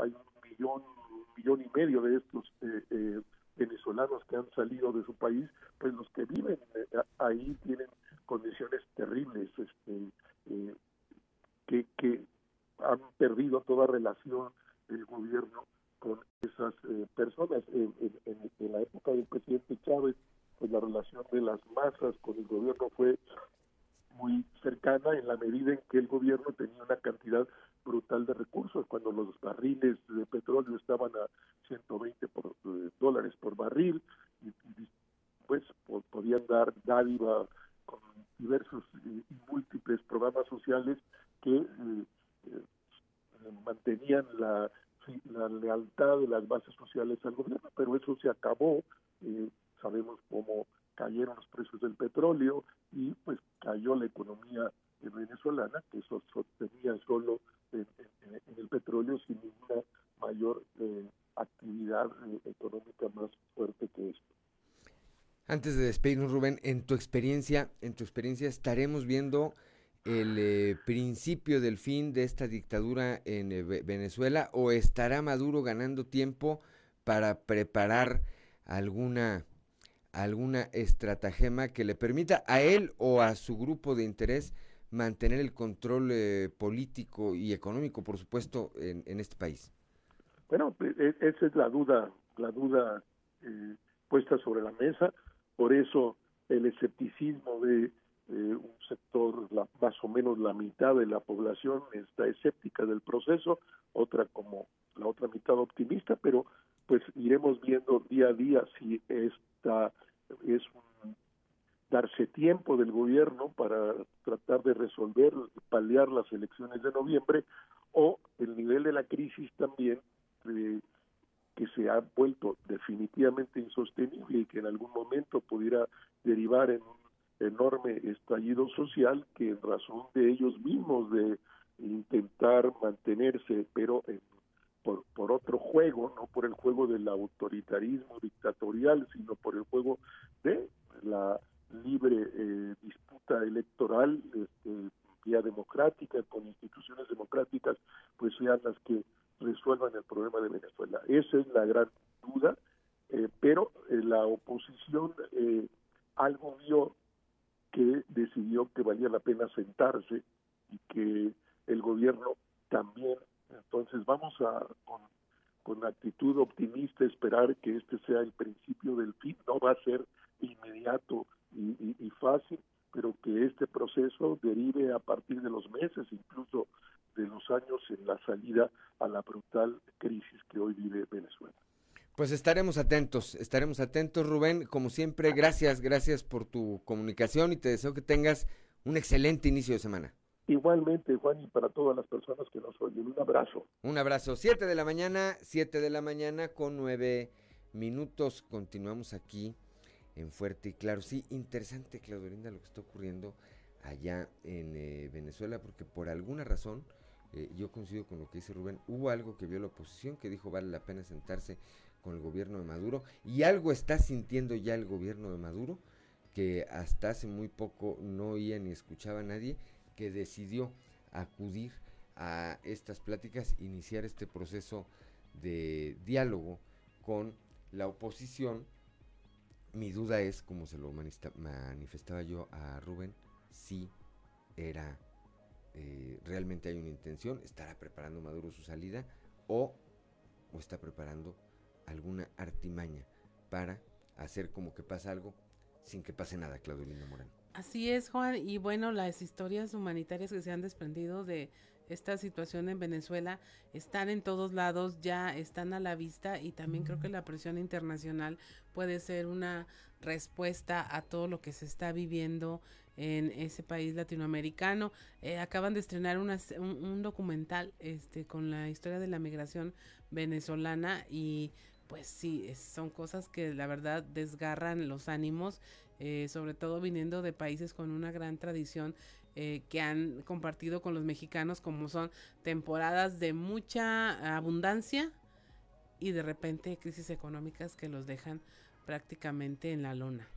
hay un millón, un millón y medio de estos eh, eh, venezolanos que han salido de su país, pues los que viven eh, ahí tienen condiciones terribles, este, que, que han perdido toda relación del gobierno con esas personas. En, en, la época del presidente Chávez, pues la relación de las masas con el gobierno fue muy cercana en la medida en que el gobierno tenía una cantidad brutal de recursos. Cuando los barriles de petróleo estaban a 120 por, eh, dólares por barril, y, podían dar dádiva con diversos y múltiples programas sociales que eh, eh, mantenían la, la, lealtad de las bases sociales al gobierno, pero eso se acabó. Eh, sabemos cómo cayeron los precios del petróleo y pues cayó la economía venezolana que eso sostenía solo en, el petróleo sin ninguna mayor actividad económica más fuerte que esto. Antes de despedirnos, Rubén, en tu experiencia, en tu experiencia estaremos viendo el eh, principio del fin de esta dictadura en eh, Venezuela o estará Maduro ganando tiempo para preparar alguna alguna estratagema que le permita a él o a su grupo de interés mantener el control eh, político y económico, por supuesto, en, en, este país. Bueno, e, e, esa es la duda, la duda puesta sobre la mesa. Por eso el escepticismo de eh, un sector, la, más o menos la mitad de la población está escéptica del proceso, otra como la otra mitad optimista, pero pues iremos viendo día a día si esta es un darse tiempo del gobierno para tratar de resolver, paliar las elecciones de noviembre o el nivel de la crisis también que se ha vuelto definitivamente insostenible y que en algún momento pudiera derivar en un enorme estallido social que en razón de ellos mismos de intentar mantenerse pero por, por otro juego, no por el juego del autoritarismo dictatorial, sino por el juego de la libre eh, disputa electoral este, vía democrática, con instituciones democráticas, pues sean las que resuelvan el problema de Venezuela. Esa es la gran duda, eh, pero eh, la oposición eh, algo vio que decidió que valía la pena sentarse y que el gobierno también. Entonces vamos a con, actitud optimista esperar que este sea el principio del fin. No va a ser inmediato y fácil, pero que este proceso derive a partir de los meses, incluso de los años en la salida a la brutal crisis que hoy vive Venezuela. Pues estaremos atentos, estaremos atentos, Rubén. Como siempre, gracias, gracias por tu comunicación y te deseo que tengas un excelente inicio de semana. Igualmente, Juan, y para todas las personas que nos oyen, un abrazo. Un abrazo. Siete de la mañana, siete de la mañana con nueve minutos. Continuamos aquí en Fuerte y Claro. Sí, interesante, Claudorinda, lo que está ocurriendo allá en eh, Venezuela, porque por alguna razón eh, yo coincido con lo que dice Rubén, hubo algo que vio la oposición que dijo vale la pena sentarse con el gobierno de Maduro y algo está sintiendo ya el gobierno de Maduro que hasta hace muy poco no oía ni escuchaba a nadie que decidió acudir a estas pláticas, iniciar este proceso de diálogo con la oposición. Mi duda es, como se lo manifestaba yo a Rubén, si era eh, realmente hay una intención, estará preparando Maduro su salida o, o está preparando alguna artimaña para hacer como que pasa algo sin que pase nada, Claudelina Morán. Así es, Juan, y bueno, las historias humanitarias que se han desprendido de esta situación en Venezuela están en todos lados, ya están a la vista y también creo que la presión internacional puede ser una respuesta a todo lo que se está viviendo en ese país latinoamericano. Eh, acaban de estrenar un, documental este, con la historia de la migración venezolana y pues sí, son cosas que la verdad desgarran los ánimos, eh, sobre todo viniendo de países con una gran tradición eh, que han compartido con los mexicanos como son temporadas de mucha abundancia y de repente crisis económicas que los dejan prácticamente en la lona.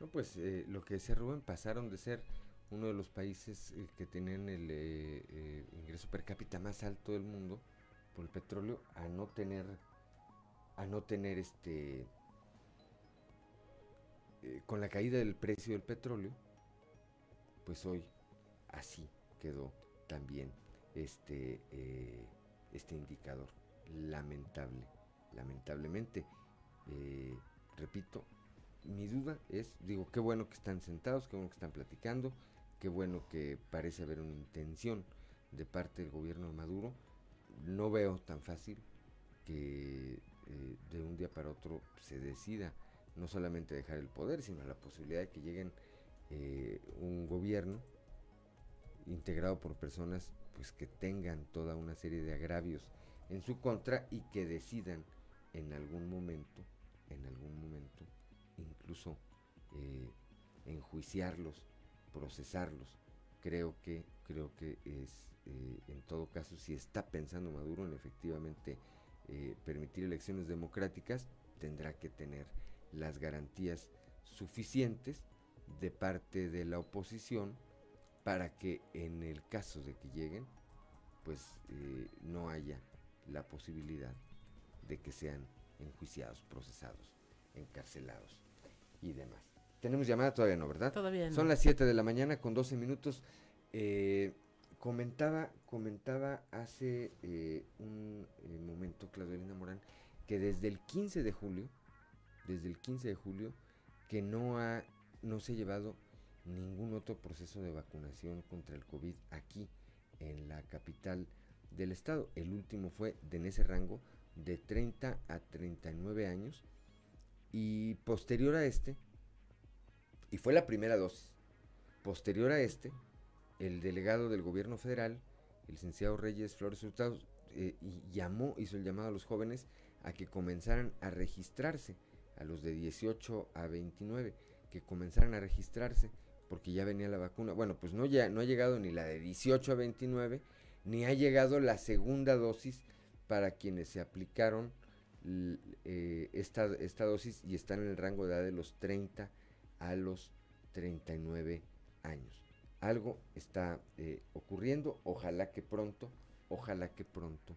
No, pues eh, lo que decía Rubén, pasaron de ser uno de los países eh, que tienen el eh, ingreso per cápita más alto del mundo por el petróleo a no tener a no tener este con la caída del precio del petróleo pues hoy así quedó también este este indicador. Lamentable lamentablemente repito mi duda es, digo, qué bueno que están sentados, qué bueno que están platicando, qué bueno que parece haber una intención de parte del gobierno de Maduro. No veo tan fácil que eh, de un día para otro se decida no solamente dejar el poder, sino la posibilidad de que lleguen eh, un gobierno integrado por personas pues que tengan toda una serie de agravios en su contra y que decidan en algún momento, en algún momento, incluso eh, enjuiciarlos, procesarlos. Creo que, creo que es, eh, en todo caso, si está pensando Maduro en efectivamente eh, permitir elecciones democráticas, tendrá que tener las garantías suficientes de parte de la oposición para que en el caso de que lleguen, pues no haya la posibilidad de que sean enjuiciados, procesados, encarcelados y demás. Tenemos llamada todavía no, ¿verdad? Todavía no. Son las 7 de la mañana con 12 minutos. Eh, comentaba, comentaba hace eh, un eh, momento Claudelina Morán que desde el 15 de julio, desde el 15 de julio, que no ha, no se ha llevado ningún otro proceso de vacunación contra el COVID aquí en la capital del estado. El último fue de en ese rango de 30 a 39 años y posterior a este, y fue la primera dosis, posterior a este, el delegado del gobierno federal, el licenciado Reyes Flores Hurtado, eh, llamó, hizo el llamado a los jóvenes a que comenzaran a registrarse, a los de 18 a 29, que comenzaran a registrarse porque ya venía la vacuna. Bueno, pues no, ya, no ha llegado ni la de 18 a 29, ni ha llegado la segunda dosis para quienes se aplicaron eh, esta, esta dosis y están en el rango de edad de los 30 a los 39 años. Algo está eh, ocurriendo, ojalá que pronto, ojalá que pronto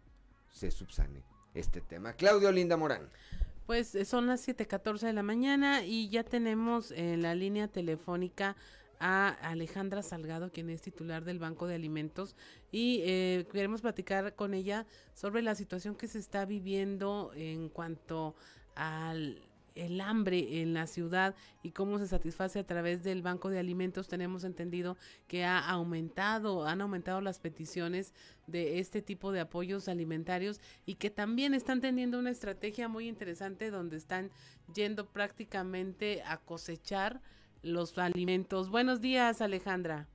se subsane este tema. Claudio Linda Morán. Pues eh, son las 7:14 de la mañana y ya tenemos en la línea telefónica a Alejandra Salgado, quien es titular del Banco de Alimentos, y eh, queremos platicar con ella sobre la situación que se está viviendo en cuanto al el hambre en la ciudad y cómo se satisface a través del Banco de Alimentos. Tenemos entendido que ha aumentado, han aumentado las peticiones de este tipo de apoyos alimentarios y que también están teniendo una estrategia muy interesante donde están yendo prácticamente a cosechar los alimentos. Buenos días, Alejandra.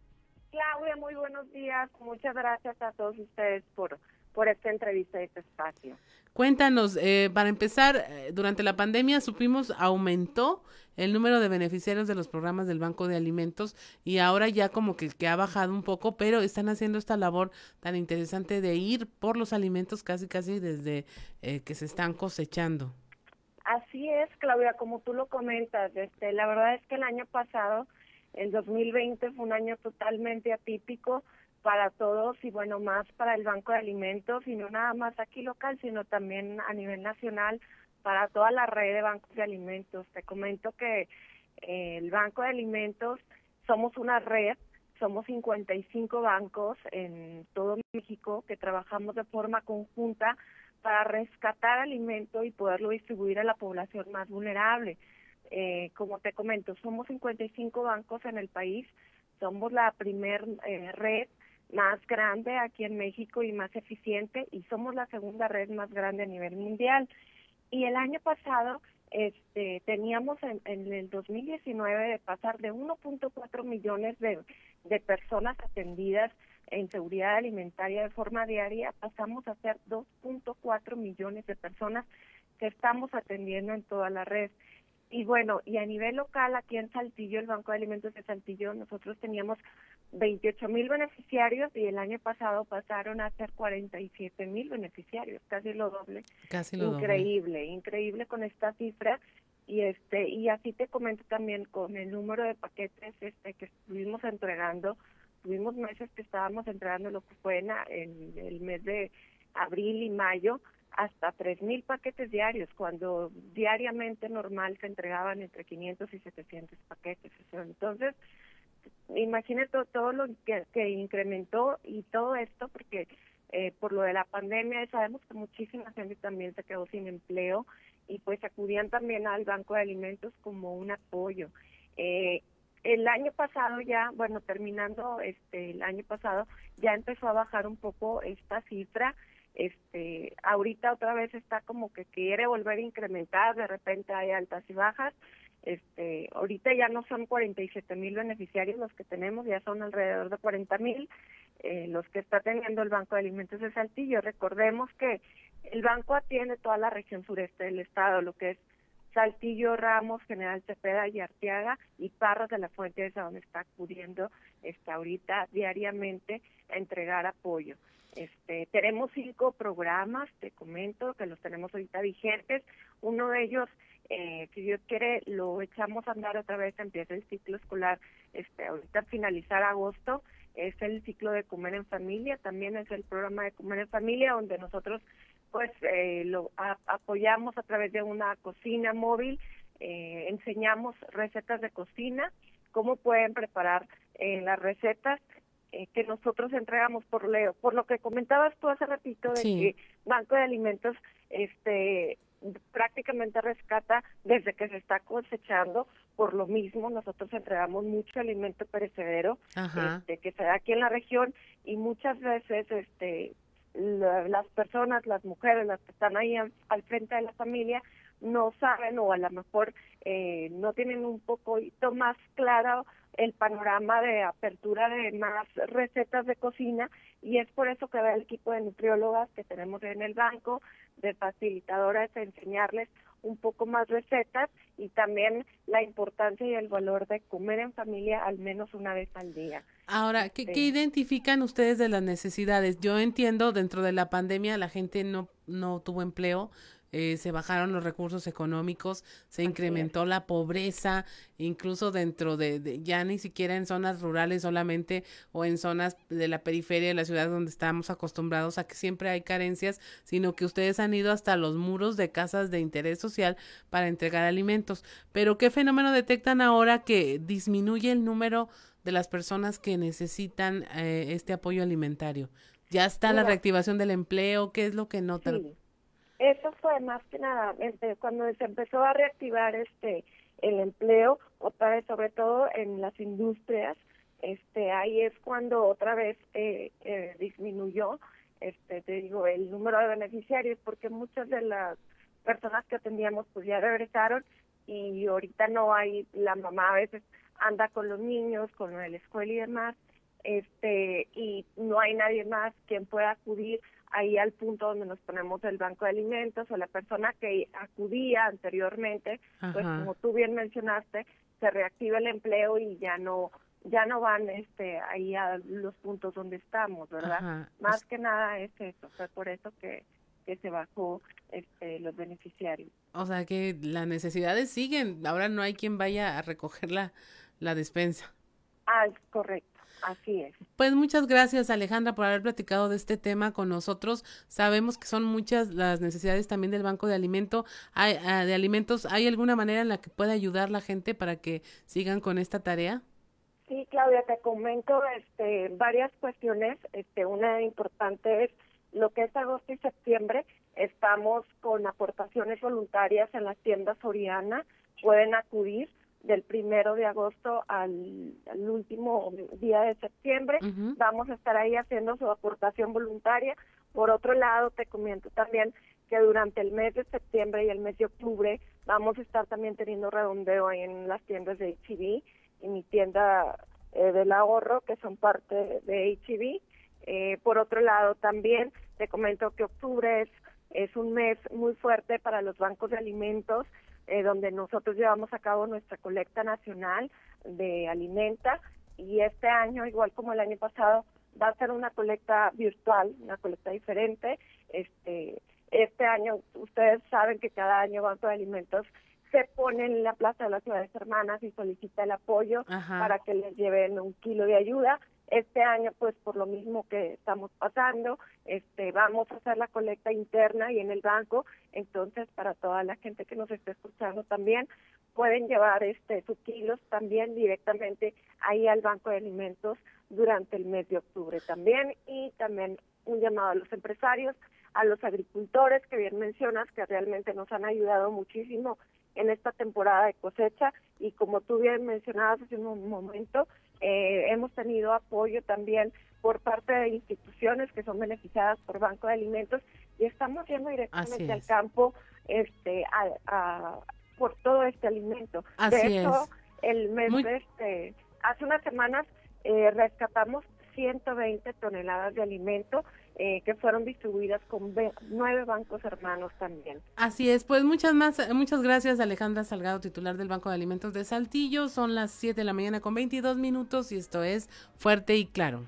Claudia, muy buenos días. Muchas gracias a todos ustedes por, por esta entrevista y este espacio. Cuéntanos, eh, para empezar, eh, durante la pandemia supimos aumentó el número de beneficiarios de los programas del Banco de Alimentos y ahora ya como que, que ha bajado un poco, pero están haciendo esta labor tan interesante de ir por los alimentos casi casi desde eh, que se están cosechando. Así es, Claudia, como tú lo comentas, este, la verdad es que el año pasado, el 2020, fue un año totalmente atípico para todos y bueno, más para el Banco de Alimentos y no nada más aquí local, sino también a nivel nacional para toda la red de bancos de alimentos. Te comento que eh, el Banco de Alimentos somos una red, somos 55 bancos en todo México que trabajamos de forma conjunta para rescatar alimento y poderlo distribuir a la población más vulnerable. Eh, como te comento, somos 55 bancos en el país, somos la primer eh, red más grande aquí en México y más eficiente y somos la segunda red más grande a nivel mundial. Y el año pasado este, teníamos en, en el 2019 de pasar de 1.4 millones de, de personas atendidas en seguridad alimentaria de forma diaria, pasamos a ser 2.4 millones de personas que estamos atendiendo en toda la red. Y bueno, y a nivel local, aquí en Saltillo, el Banco de Alimentos de Saltillo, nosotros teníamos 28 mil beneficiarios y el año pasado pasaron a ser 47 mil beneficiarios, casi lo doble. Casi lo increíble, increíble con esta cifra y este y así te comento también con el número de paquetes este que estuvimos entregando tuvimos meses que estábamos entregando lo que fue en, el mes de abril y mayo hasta tres mil paquetes diarios, cuando diariamente normal se entregaban entre 500 y 700 paquetes. Entonces, imagínate todo, lo que, que, incrementó y todo esto, porque eh, por lo de la pandemia sabemos que muchísima gente también se quedó sin empleo y pues acudían también al Banco de Alimentos como un apoyo. Eh, el año pasado ya, bueno, terminando este el año pasado, ya empezó a bajar un poco esta cifra este ahorita otra vez está como que quiere volver a incrementar, de repente hay altas y bajas. Este, ahorita ya no son 47 mil beneficiarios los que tenemos, ya son alrededor de 40 mil eh, los que está teniendo el Banco de Alimentos de Saltillo. Recordemos que el banco atiende toda la región sureste del estado, lo que es Saltillo, Ramos, General Cepeda y Arteaga y Parras de la Fuente es a donde está acudiendo está ahorita diariamente a entregar apoyo. Este, tenemos cinco programas, te comento, que los tenemos ahorita vigentes. Uno de ellos, eh, si Dios quiere, lo echamos a andar otra vez, empieza el ciclo escolar, este, ahorita finalizar agosto, es el ciclo de comer en familia, también es el programa de comer en familia, donde nosotros pues eh, lo apoyamos a través de una cocina móvil, eh, enseñamos recetas de cocina, cómo pueden preparar eh, las recetas eh, que nosotros entregamos por Leo. Por lo que comentabas tú hace ratito de que Banco de Alimentos este prácticamente rescata desde que se está cosechando por lo mismo nosotros entregamos mucho alimento perecedero este, que se da aquí en la región y muchas veces este las personas, las mujeres, las que están ahí al, frente de la familia, no saben o a lo mejor eh, no tienen un poquito más claro el panorama de apertura de más recetas de cocina y es por eso que va el equipo de nutriólogas que tenemos en el banco, de facilitadoras, de enseñarles un poco más recetas y también la importancia y el valor de comer en familia al menos una vez al día. Ahora, ¿qué, ¿qué, identifican ustedes de las necesidades? Yo entiendo, dentro de la pandemia la gente no, no tuvo empleo, eh, se bajaron los recursos económicos, se incrementó la pobreza, incluso dentro de, ya ni siquiera en zonas rurales solamente o en zonas de la periferia de la ciudad donde estamos acostumbrados a que siempre hay carencias, sino que ustedes han ido hasta los muros de casas de interés social para entregar alimentos. Pero ¿qué fenómeno detectan ahora que disminuye el número de las personas que necesitan eh, este apoyo alimentario? ¿Ya está la reactivación del empleo? ¿Qué es lo que notan? Eso fue más que nada cuando se empezó a reactivar este el empleo, otra vez sobre todo en las industrias, este ahí es cuando otra vez eh, eh, disminuyó, este te digo el número de beneficiarios porque muchas de las personas que atendíamos pues ya regresaron y ahorita no hay la mamá a veces anda con los niños, con la escuela y demás, este y no hay nadie más quien pueda acudir ahí al punto donde nos ponemos el banco de alimentos o la persona que acudía anteriormente, pues como tú bien mencionaste, se reactiva el empleo y ya no ya no van este ahí a los puntos donde estamos, ¿verdad? Más que nada es eso, fue por eso que que se bajó este, los beneficiarios. O sea que las necesidades siguen, ahora no hay quien vaya a recoger la, la despensa. Ah, correcto. Así es. Pues muchas gracias Alejandra por haber platicado de este tema con nosotros. Sabemos que son muchas las necesidades también del Banco de Alimento, hay, ah, de Alimentos. ¿Hay alguna manera en la que pueda ayudar la gente para que sigan con esta tarea? Sí, Claudia, te comento este, varias cuestiones. Este, una importante es lo que es agosto y septiembre. Estamos con aportaciones voluntarias en las tiendas Oriana. Pueden acudir del primero de agosto al, último día de septiembre. Vamos a estar ahí haciendo su aportación voluntaria. Por otro lado, te comento también que durante el mes de septiembre y el mes de octubre vamos a estar también teniendo redondeo en las tiendas de HB y mi tienda eh, del ahorro, que son parte de HB. Eh, por otro lado, también te comento que octubre es, es un mes muy fuerte para los bancos de alimentos eh, donde nosotros llevamos a cabo nuestra colecta nacional de alimenta y este año, igual como el año pasado, va a ser una colecta virtual, una colecta diferente. Este, este año, ustedes saben que cada año Banco de Alimentos se pone en la Plaza de las Ciudades Hermanas y solicita el apoyo para que les lleven un kilo de ayuda. Este año, pues por lo mismo que estamos pasando, este, vamos a hacer la colecta interna y en el banco. Entonces, para toda la gente que nos esté escuchando también, pueden llevar este sus kilos también directamente ahí al banco de alimentos durante el mes de octubre también y también un llamado a los empresarios, a los agricultores que bien mencionas que realmente nos han ayudado muchísimo en esta temporada de cosecha y como tú bien mencionabas hace un momento, eh, hemos tenido apoyo también por parte de instituciones que son beneficiadas por Banco de Alimentos y estamos yendo directamente al campo este a, por todo este alimento. de hecho, el mes este hace unas semanas eh, rescatamos 120 toneladas de alimento eh, que fueron distribuidas con nueve bancos hermanos también. Así es, pues muchas más, muchas gracias Alejandra Salgado, titular del Banco de Alimentos de Saltillo. Son las 7 de la mañana con 22 minutos y esto es Fuerte y Claro.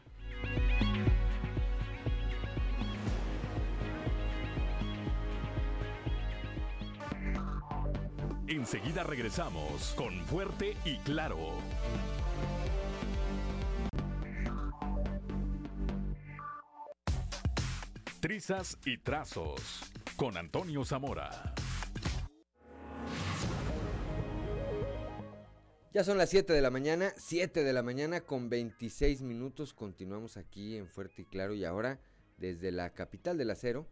Enseguida regresamos con Fuerte y Claro. Trizas y Trazos con Antonio Zamora. Ya son las 7 de la mañana, 7 de la mañana con 26 minutos. Continuamos aquí en Fuerte y Claro y ahora desde la capital del acero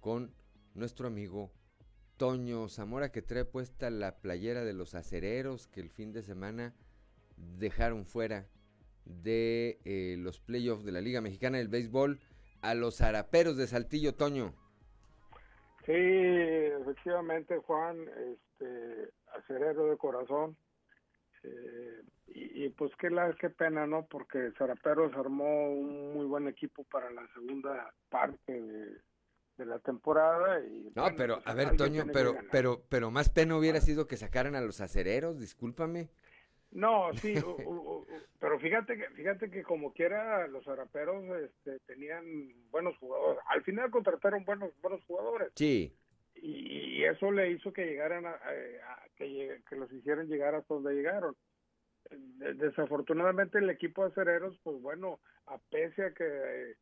con nuestro amigo Toño Zamora que trae puesta la playera de los acereros que el fin de semana dejaron fuera de eh, los playoffs de la Liga Mexicana del Béisbol a los zaraperos de Saltillo, Toño. Sí, efectivamente, Juan, este, acerero de corazón. Eh, y, pues qué, la, qué pena, ¿no? Porque Zaraperos armó un muy buen equipo para la segunda parte de, la temporada. Y, no, pero pues, a ver, Toño, pero, pero, pero más pena hubiera sido que sacaran a los acereros, discúlpame. No, sí, pero fíjate que fíjate que como quiera los araperos este, tenían buenos jugadores. Al final contrataron buenos buenos jugadores. Sí. Y, eso le hizo que llegaran a, que, que, los hicieran llegar hasta donde llegaron. Desafortunadamente el equipo de acereros, pues bueno, a pese a que eh,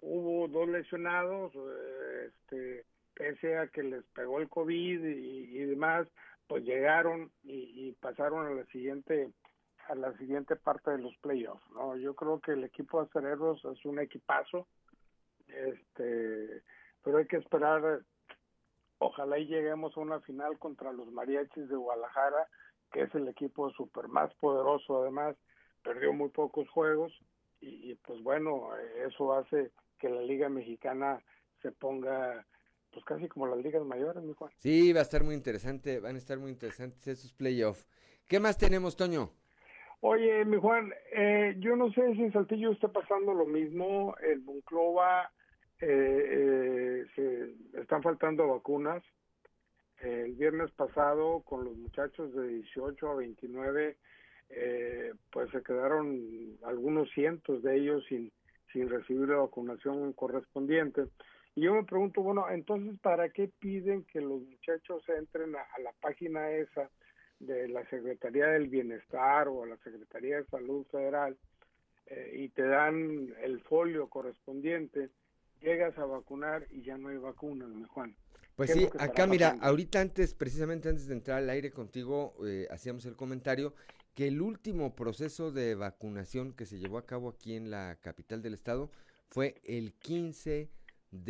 hubo dos lesionados, eh, este, pese a que les pegó el COVID y demás, pues llegaron y, pasaron a la siguiente a la siguiente parte de los playoffs no yo creo que el equipo de acereros es un equipazo este pero hay que esperar ojalá y lleguemos a una final contra los mariachis de Guadalajara que es el equipo super más poderoso además perdió muy pocos juegos y pues bueno eso hace que la liga mexicana se ponga pues casi como las ligas mayores, mi Juan. Sí, va a estar muy interesante, van a estar muy interesantes esos playoffs. ¿Qué más tenemos, Toño? Oye, mi Juan, eh, yo no sé si en Saltillo está pasando lo mismo. En Monclova eh, eh, se están faltando vacunas. el viernes pasado, con los muchachos de 18 a 29, pues se quedaron algunos cientos de ellos sin, sin recibir la vacunación correspondiente. Y yo me pregunto, bueno, entonces, ¿para qué piden que los muchachos entren a, la página esa de la Secretaría del Bienestar o a la Secretaría de Salud Federal eh, y te dan el folio correspondiente? Llegas a vacunar y ya no hay vacunas, mi Juan. Pues sí, acá mira, ahorita antes, precisamente antes de entrar al aire contigo, eh, hacíamos el comentario que el último proceso de vacunación que se llevó a cabo aquí en la capital del estado fue el 15 de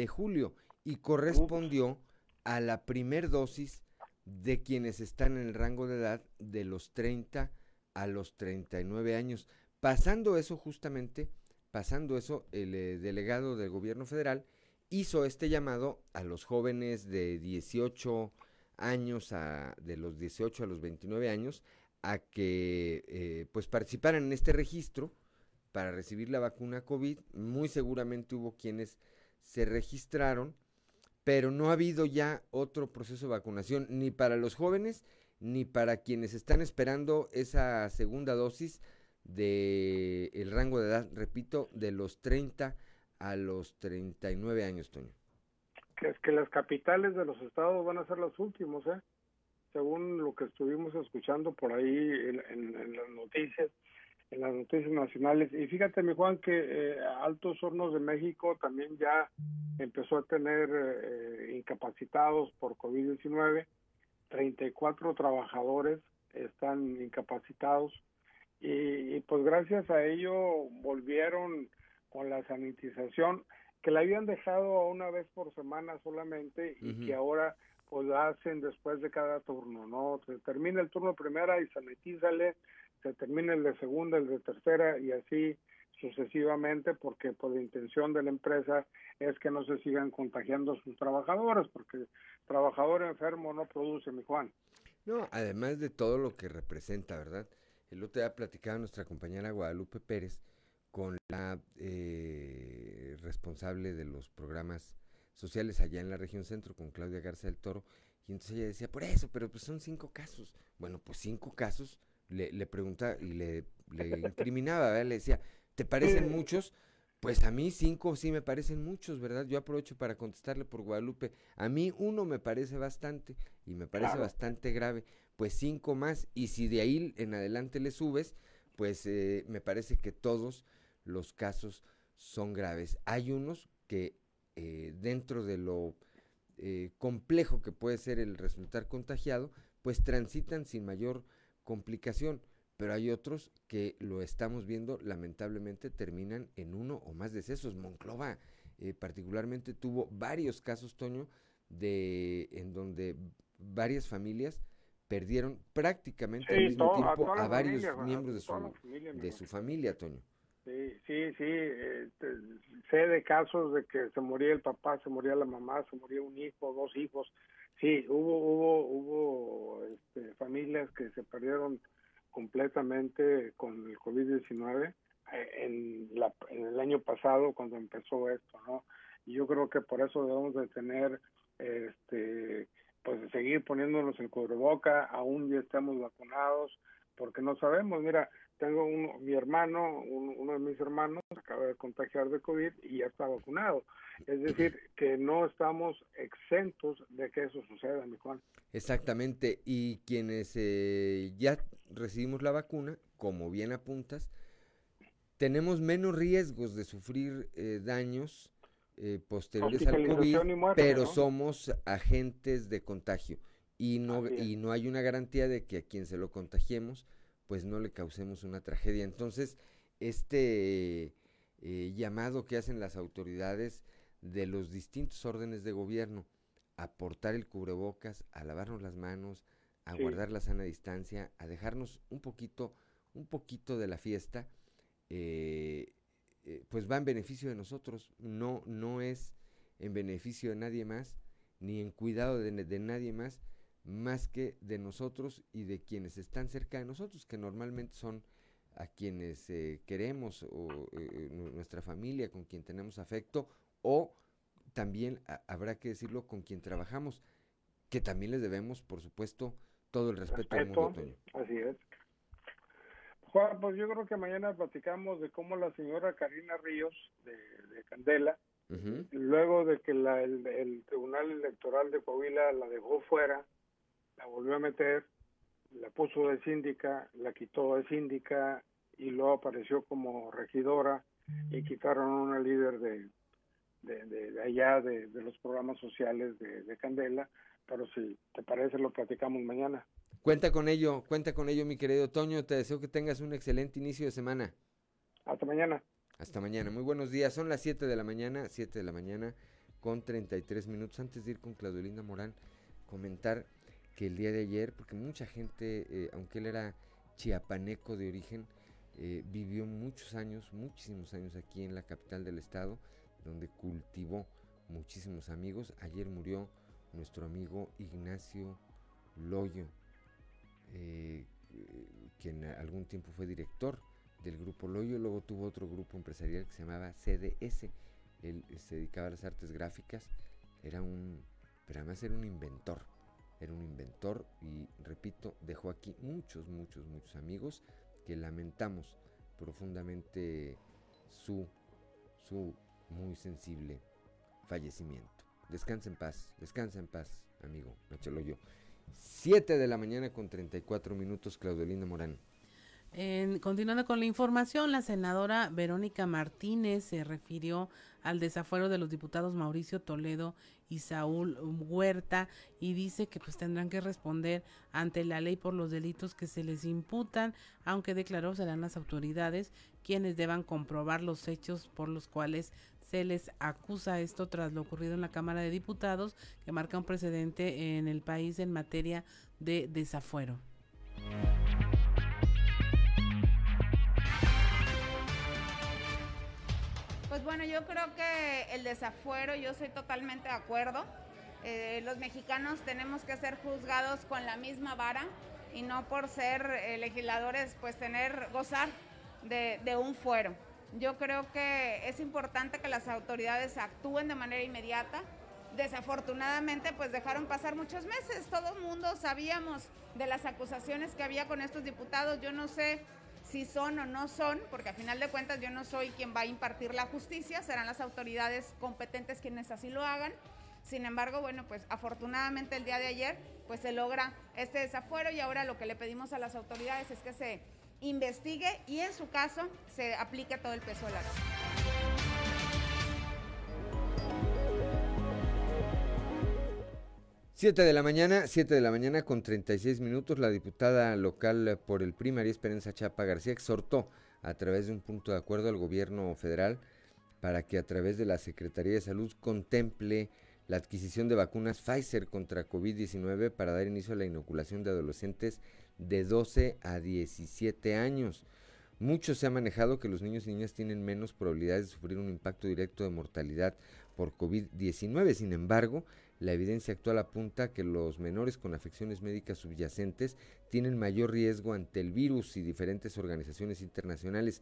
julio y correspondió a la primer dosis de quienes están en el rango de edad de los 30 a los 39 años. Pasando eso justamente, pasando eso, el eh, delegado del gobierno federal hizo este llamado a los jóvenes de 18 años, a, de los 18 a los 29 años, a que eh, pues participaran en este registro para recibir la vacuna COVID. Muy seguramente hubo quienes se registraron, pero no ha habido ya otro proceso de vacunación ni para los jóvenes ni para quienes están esperando esa segunda dosis de el rango de edad, repito, de los 30 a los 39 años, Toño. Que es que las capitales de los estados van a ser los últimos, ¿eh? Según lo que estuvimos escuchando por ahí en las noticias, en las noticias nacionales. Y fíjate, mi Juan, que eh, Altos Hornos de México también ya empezó a tener eh, incapacitados por COVID-19. 34 trabajadores están incapacitados y, pues gracias a ello volvieron con la sanitización que la habían dejado a una vez por semana solamente y que ahora pues la hacen después de cada turno, ¿no? Se termina el turno primera y sanitízale, se termina el de segunda, el de tercera y así sucesivamente porque por la intención de la empresa es que no se sigan contagiando sus trabajadores porque trabajador enfermo no produce, mi Juan. No, además de todo lo que representa, ¿verdad? El otro día platicaba nuestra compañera Guadalupe Pérez con la eh, responsable de los programas sociales allá en la región centro, con Claudia Garza del Toro, y entonces ella decía, por eso, pero pues son cinco casos. Bueno, pues cinco casos, le, le pregunta y le, le incriminaba, ¿verdad? Le decía, ¿te parecen muchos? Pues a mí cinco sí me parecen muchos, ¿verdad? Yo aprovecho para contestarle por Guadalupe. A mí uno me parece bastante y me parece Claro. bastante grave. Pues cinco más y si de ahí en adelante le subes, pues eh, me parece que todos los casos son graves. Hay unos que eh, dentro de lo eh, complejo que puede ser el resultar contagiado, pues transitan sin mayor complicación, pero hay otros que lo estamos viendo, lamentablemente terminan en uno o más decesos. Monclova eh, particularmente tuvo varios casos, Toño, de en donde varias familias perdieron prácticamente al mismo tiempo a, varios familia, miembros de su, familia, mi de su familia, Toño. Sí, sí, sí. eh, te- sé de casos de que se moría el papá, se moría la mamá, se moría un hijo, dos hijos. Sí, hubo, hubo, hubo este, familias que se perdieron completamente con el COVID-19 eh, en, en el año pasado cuando empezó esto, ¿no? Y yo creo que por eso debemos de tener, este, pues de seguir poniéndonos el cubreboca, aún ya estamos vacunados, porque no sabemos, mira, tengo uno, mi hermano, un- uno de mis hermanos acaba de contagiar de COVID y ya está vacunado. Es decir, que no estamos exentos de que eso suceda, mi Juan. Exactamente, y quienes eh, ya recibimos la vacuna, como bien apuntas, tenemos menos riesgos de sufrir eh, daños eh, posteriores al COVID, muerte, pero ¿no? somos agentes de contagio y no, y no hay una garantía de que a quien se lo contagiemos, pues no le causemos una tragedia. Entonces, este eh, llamado que hacen las autoridades de los distintos órdenes de gobierno a portar el cubrebocas, a lavarnos las manos, a Sí. guardar la sana distancia, a dejarnos un poquito, un poquito de la fiesta, eh, eh, pues va en beneficio de nosotros, no, no es en beneficio de nadie más, ni en cuidado de, de nadie más, más que de nosotros y de quienes están cerca de nosotros, que normalmente son a quienes eh, queremos o eh, nu- nuestra familia, con quien tenemos afecto, o también a- habrá que decirlo con quien trabajamos, que también les debemos, por supuesto, todo el respeto del mundo, Respeto, Toño. así es. Juan, pues yo creo que mañana platicamos de cómo la señora Karina Ríos de, de Candela, Ujú. luego de que la- el, el Tribunal Electoral de Coahuila la dejó fuera, la volvió a meter, la puso de síndica, la quitó de síndica y luego apareció como regidora y quitaron a una líder de, de, de- de allá de, de los programas sociales de, de Candela, pero si te parece lo platicamos mañana. Cuenta con ello, cuenta con ello, mi querido Toño. Te deseo que tengas un excelente inicio de semana. Hasta mañana. Hasta mañana. Muy buenos días. Son las 7 de la mañana, 7 de la mañana con 33 minutos. Antes de ir con Claudelinda Morán, comentar que el día de ayer, porque mucha gente, eh, aunque él era chiapaneco de origen, eh, vivió muchos años, muchísimos años aquí en la capital del estado, donde cultivó muchísimos amigos. Ayer murió nuestro amigo Ignacio Loyo, eh, quien algún tiempo fue director del grupo Loyo, luego tuvo otro grupo empresarial que se llamaba CDS, él eh, se dedicaba a las artes gráficas, era un, pero además era un inventor, era un inventor y repito, dejó aquí muchos, muchos, muchos amigos que lamentamos profundamente su, su muy sensible fallecimiento. Descansa en paz, descansa en paz, amigo Nacho Loyo. 7 de la mañana con 34 minutos, Claudelina Morán. Continuando con la información, la senadora Verónica Martínez se refirió al desafuero de los diputados Mauricio Toledo y Saúl Huerta y dice que pues tendrán que responder ante la ley por los delitos que se les imputan, aunque declaró serán las autoridades quienes deban comprobar los hechos por los cuales se les acusa esto tras lo ocurrido en la Cámara de Diputados que marca un precedente en el país en materia de desafuero. Bueno, yo creo que el desafuero, yo soy totalmente de acuerdo. Eh, los mexicanos tenemos que ser juzgados con la misma vara y no por ser eh, legisladores, pues tener, gozar de, de un fuero. Yo creo que es importante que las autoridades actúen de manera inmediata. Desafortunadamente, pues dejaron pasar muchos meses. Todo el mundo sabíamos de las acusaciones que había con estos diputados. Yo no sé si son o no son, porque a final de cuentas yo no soy quien va a impartir la justicia, serán las autoridades competentes quienes así lo hagan. Sin embargo, bueno, pues afortunadamente el día de ayer pues se logra este desafuero y ahora lo que le pedimos a las autoridades es que se investigue y en su caso se aplique todo el peso de la ley. Siete de la mañana, siete de la mañana con 36 minutos, la diputada local por el PRI, María Esperanza Chapa García, exhortó a través de un punto de acuerdo al gobierno federal para que a través de la Secretaría de Salud contemple la adquisición de vacunas Pfizer contra COVID-19 para dar inicio a la inoculación de adolescentes de 12 a 17 años. Mucho se ha manejado que los niños y niñas tienen menos probabilidades de sufrir un impacto directo de mortalidad por COVID-19. Sin embargo, la evidencia actual apunta que los menores con afecciones médicas subyacentes tienen mayor riesgo ante el virus y diferentes organizaciones internacionales,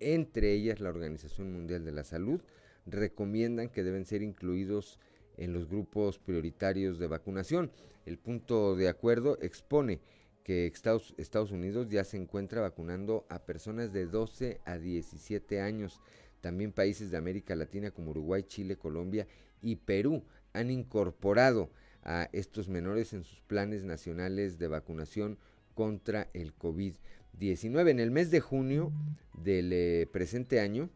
entre ellas la Organización Mundial de la Salud, recomiendan que deben ser incluidos en los grupos prioritarios de vacunación. El punto de acuerdo expone que Estados, Estados, Unidos ya se encuentra vacunando a personas de 12 a 17 años. También países de América Latina como Uruguay, Chile, Colombia y Perú han incorporado a estos menores en sus planes nacionales de vacunación contra el COVID-19. En el mes de junio del eh, presente año,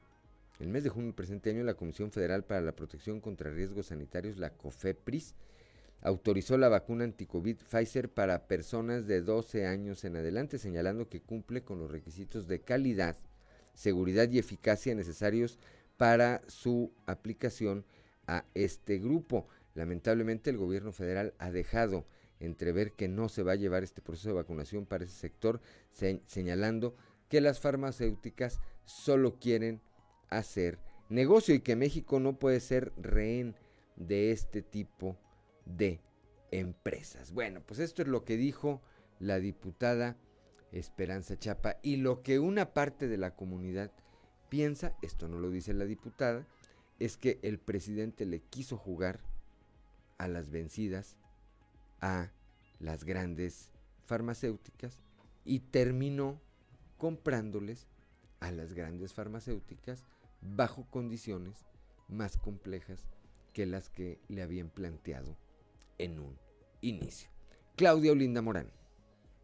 el mes de junio del presente año, la Comisión Federal para la Protección contra Riesgos Sanitarios, la COFEPRIS, autorizó la vacuna anticovid Pfizer para personas de 12 años en adelante, señalando que cumple con los requisitos de calidad, seguridad y eficacia necesarios para su aplicación a este grupo. Lamentablemente el gobierno federal ha dejado entrever que no se va a llevar este proceso de vacunación para ese sector, señalando que las farmacéuticas solo quieren hacer negocio y que México no puede ser rehén de este tipo de empresas. Bueno, pues esto es lo que dijo la diputada Esperanza Chapa y lo que una parte de la comunidad piensa, esto no lo dice la diputada, es que el presidente le quiso jugar a las vencidas a las grandes farmacéuticas y terminó comprándoles a las grandes farmacéuticas bajo condiciones más complejas que las que le habían planteado en un inicio. Claudia Olinda Morán.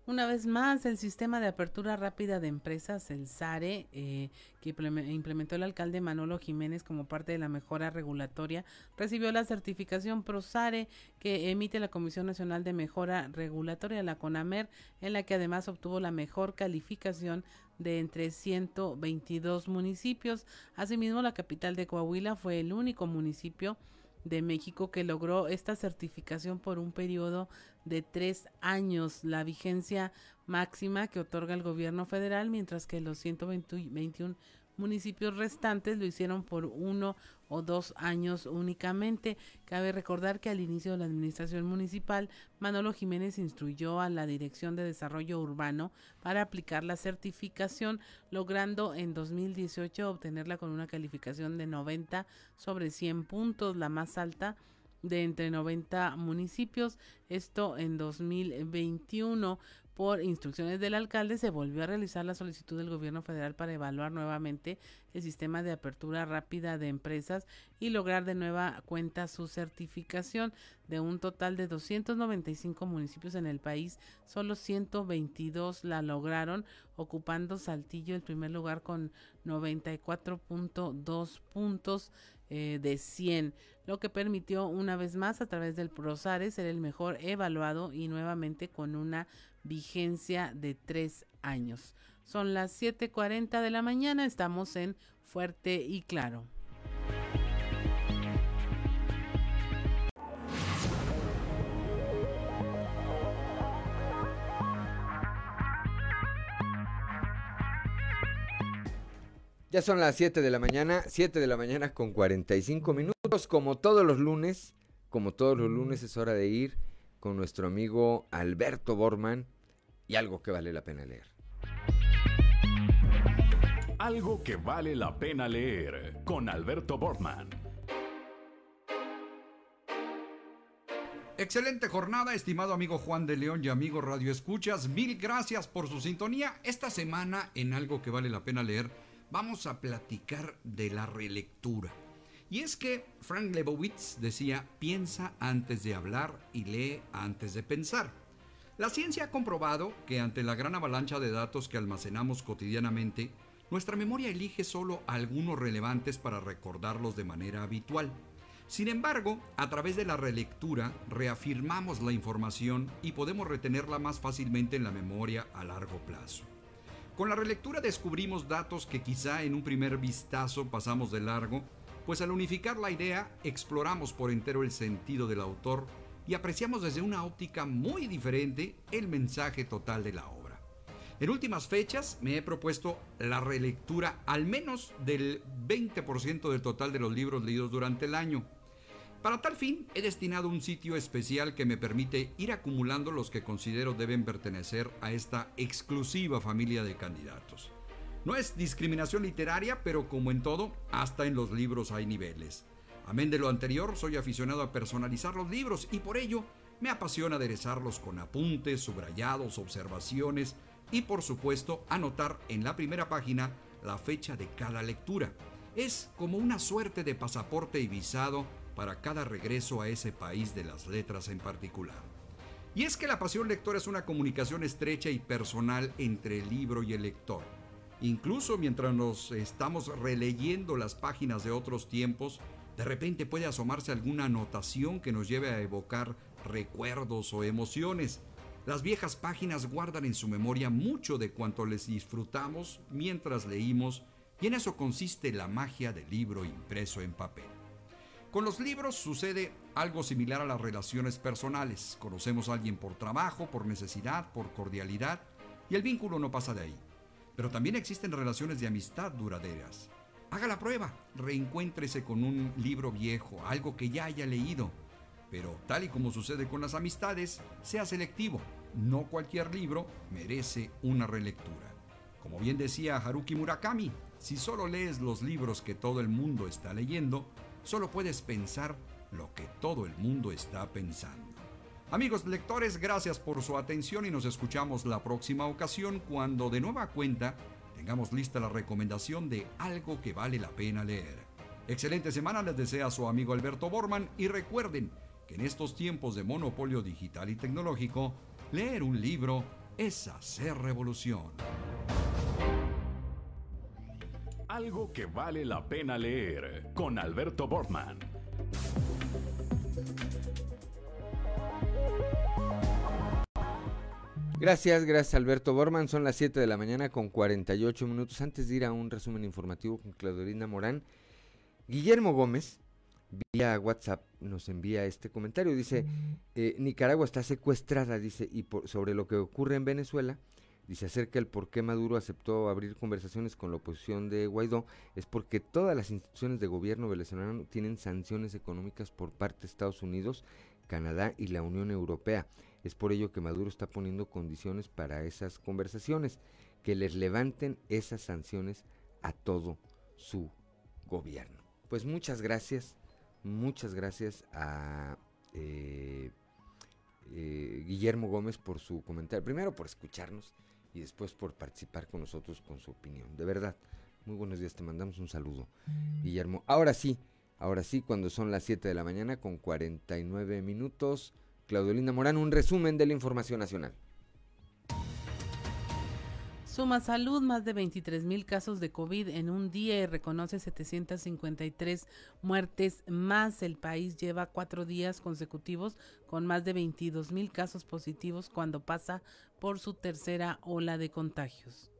Una vez más, el sistema de apertura rápida de empresas, el SARE, eh, que implementó el alcalde Manolo Jiménez como parte de la mejora regulatoria, recibió la certificación ProSARE que emite la Comisión Nacional de Mejora Regulatoria, la CONAMER, en la que además obtuvo la mejor calificación de entre 122 municipios. Asimismo, la capital de Coahuila fue el único municipio de México que logró esta certificación por un periodo de tres años, la vigencia máxima que otorga el gobierno federal, mientras que los 121 municipios restantes lo hicieron por uno o dos años únicamente. Cabe recordar que al inicio de la administración municipal, Manolo Jiménez instruyó a la Dirección de Desarrollo Urbano para aplicar la certificación, logrando en 2018 obtenerla con una calificación de 90 sobre 100 puntos, la más alta de entre 90 municipios. Esto en 2021 por instrucciones del alcalde, se volvió a realizar la solicitud del gobierno federal para evaluar nuevamente el sistema de apertura rápida de empresas y lograr de nueva cuenta su certificación de un total de 295 municipios en el país. Solo 122 la lograron, ocupando Saltillo el primer lugar con 94.2 puntos eh, de 100, lo que permitió una vez más a través del PROSARE ser el mejor evaluado y nuevamente con una vigencia de tres años. Son las 7.40 de la mañana, estamos en Fuerte y Claro. Ya son las 7 de la mañana, 7 de la mañana con 45 minutos, como todos los lunes, como todos los lunes es hora de ir con nuestro amigo Alberto Borman y algo que vale la pena leer. Algo que vale la pena leer con Alberto Borman. Excelente jornada, estimado amigo Juan de León y amigo Radio Escuchas. Mil gracias por su sintonía. Esta semana, en algo que vale la pena leer, vamos a platicar de la relectura. Y es que Frank Lebowitz decía, piensa antes de hablar y lee antes de pensar. La ciencia ha comprobado que ante la gran avalancha de datos que almacenamos cotidianamente, nuestra memoria elige solo algunos relevantes para recordarlos de manera habitual. Sin embargo, a través de la relectura reafirmamos la información y podemos retenerla más fácilmente en la memoria a largo plazo. Con la relectura descubrimos datos que quizá en un primer vistazo pasamos de largo, pues al unificar la idea exploramos por entero el sentido del autor y apreciamos desde una óptica muy diferente el mensaje total de la obra. En últimas fechas me he propuesto la relectura al menos del 20% del total de los libros leídos durante el año. Para tal fin he destinado un sitio especial que me permite ir acumulando los que considero deben pertenecer a esta exclusiva familia de candidatos. No es discriminación literaria, pero como en todo, hasta en los libros hay niveles. Amén de lo anterior, soy aficionado a personalizar los libros y por ello me apasiona aderezarlos con apuntes, subrayados, observaciones y por supuesto anotar en la primera página la fecha de cada lectura. Es como una suerte de pasaporte y visado para cada regreso a ese país de las letras en particular. Y es que la pasión lectora es una comunicación estrecha y personal entre el libro y el lector. Incluso mientras nos estamos releyendo las páginas de otros tiempos, de repente puede asomarse alguna anotación que nos lleve a evocar recuerdos o emociones. Las viejas páginas guardan en su memoria mucho de cuanto les disfrutamos mientras leímos y en eso consiste la magia del libro impreso en papel. Con los libros sucede algo similar a las relaciones personales. Conocemos a alguien por trabajo, por necesidad, por cordialidad, y el vínculo no pasa de ahí. Pero también existen relaciones de amistad duraderas. Haga la prueba, reencuéntrese con un libro viejo, algo que ya haya leído. Pero tal y como sucede con las amistades, sea selectivo. No cualquier libro merece una relectura. Como bien decía Haruki Murakami, si solo lees los libros que todo el mundo está leyendo, solo puedes pensar lo que todo el mundo está pensando. Amigos lectores, gracias por su atención y nos escuchamos la próxima ocasión cuando de nueva cuenta tengamos lista la recomendación de algo que vale la pena leer. Excelente semana les desea su amigo Alberto Borman y recuerden que en estos tiempos de monopolio digital y tecnológico, leer un libro es hacer revolución. Algo que vale la pena leer con Alberto Bortman. Gracias, gracias Alberto Borman. Son las 7 de la mañana con 48 minutos. Antes de ir a un resumen informativo con Claudelina Morán, Guillermo Gómez, vía WhatsApp, nos envía este comentario. Dice, eh, Nicaragua está secuestrada, dice, y por, sobre lo que ocurre en Venezuela, dice acerca del por qué Maduro aceptó abrir conversaciones con la oposición de Guaidó, es porque todas las instituciones de gobierno venezolano tienen sanciones económicas por parte de Estados Unidos, Canadá y la Unión Europea. Es por ello que Maduro está poniendo condiciones para esas conversaciones, que les levanten esas sanciones a todo su gobierno. Pues muchas gracias, muchas gracias a eh, eh, Guillermo Gómez por su comentario. Primero por escucharnos y después por participar con nosotros con su opinión. De verdad, muy buenos días, te mandamos un saludo, Guillermo. Ahora sí, ahora sí, cuando son las 7 de la mañana con 49 minutos, Claudio Linda Morán, un resumen de la información nacional. Suma Salud, más de 23 mil casos de COVID en un día y reconoce 753 muertes más. El país lleva cuatro días consecutivos con más de 22 mil casos positivos cuando pasa por su tercera ola de contagios.